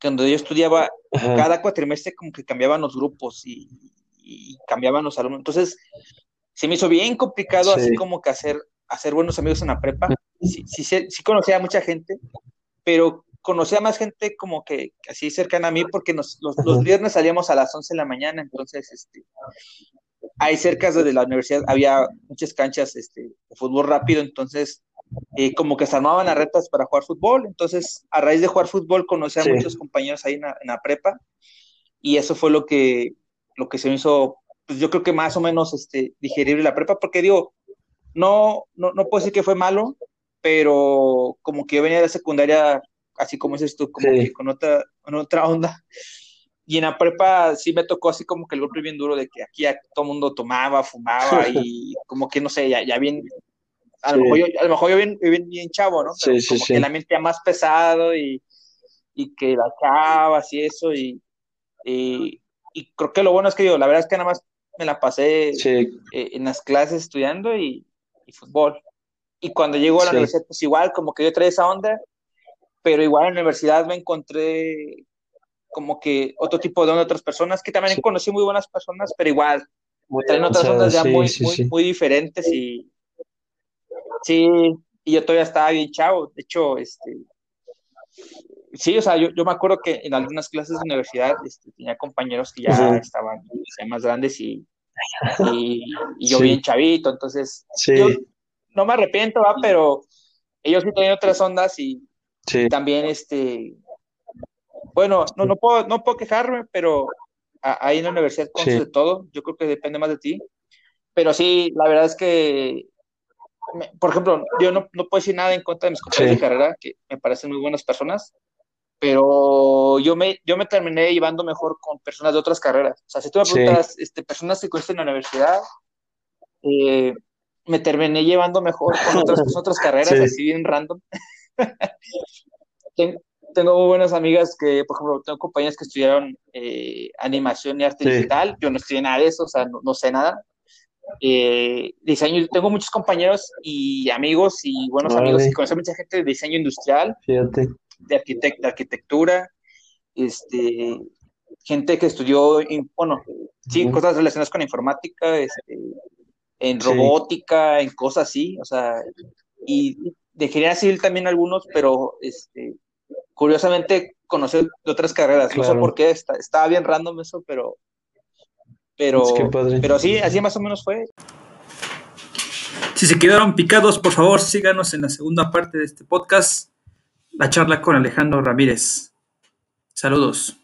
cuando yo estudiaba, Ajá. cada cuatrimestre como que cambiaban los grupos y, y cambiaban los alumnos. Entonces, se me hizo bien complicado Sí. así como que hacer, hacer buenos amigos en la prepa. Sí, sí, sí, sí conocía a mucha gente, pero conocía más gente como que así cercana a mí porque nos, los, los viernes salíamos a las 11 de la mañana, entonces este, ahí cerca de la universidad había muchas canchas este, de fútbol rápido, entonces eh, como que se armaban las retas para jugar fútbol, entonces a raíz de jugar fútbol conocí a Sí. muchos compañeros ahí en la, en la prepa y eso fue lo que, lo que se me hizo, pues yo creo que más o menos este, digerible la prepa, porque digo, no, no, no puedo decir que fue malo, pero como que yo venía de la secundaria, así como dices tú, como Sí. que con otra, con otra onda. Y en la prepa sí me tocó así como que el golpe bien duro de que aquí ya todo el mundo tomaba, fumaba y como que no sé, ya, ya bien, a lo Sí. mejor yo, a lo mejor yo bien, bien, bien chavo, ¿no? Pero Sí, sí, como sí. que la mente ya más pesado y, y que las chavas y eso y, y, y creo que lo bueno es que digo, la verdad es que nada más me la pasé eh, en las clases estudiando y, y fútbol. Y cuando llego a la universidad, pues igual, como que yo traía esa onda, pero igual en la universidad me encontré como que otro tipo de onda, otras personas que también Sí. conocí muy buenas personas, pero igual, muy traen otras ondas ya sí, muy, sí, muy, sí. muy diferentes y sí, y yo todavía estaba bien chavo. De hecho, este, sí, o sea, yo, yo me acuerdo que en algunas clases de universidad este, tenía compañeros que ya estaban más grandes y, y, y yo bien chavito, entonces yo no me arrepiento, ¿va? pero ellos sí tenían otras ondas y Sí, también, este, bueno, no, no puedo, no puedo quejarme, pero ahí en la universidad conoces Sí. de todo, yo creo que depende más de ti, pero sí, la verdad es que, me- por ejemplo, yo no, no puedo decir nada en contra de mis compañeros Sí. de carrera, que me parecen muy buenas personas, pero yo me, yo me terminé llevando mejor con personas de otras carreras. O sea, si tú me Sí. preguntas, este, personas que conocen en la universidad, eh, me terminé llevando mejor con otras, con otras carreras, Sí. así bien random. Ten- Tengo muy buenas amigas que, por ejemplo, tengo compañeras que estudiaron eh, animación y arte Sí. digital. Yo no estudié nada de eso, o sea, no, no sé nada. Eh, diseño, tengo muchos compañeros y amigos y buenos amigos y conozco mucha gente de diseño industrial, fíjate. de, arquitect- de arquitectura, este, gente que estudió, in- bueno, sí, cosas relacionadas con informática, este, en Sí. robótica, en cosas así, o sea, y de ingeniería civil también algunos, pero este, curiosamente conocí de otras carreras, no sé por qué, está- estaba bien random eso, pero, pero, Es que padre. pero sí, así más o menos fue. Si se quedaron picados, por favor, síganos en la segunda parte de este podcast, la charla con Alejandro Ramírez. Saludos.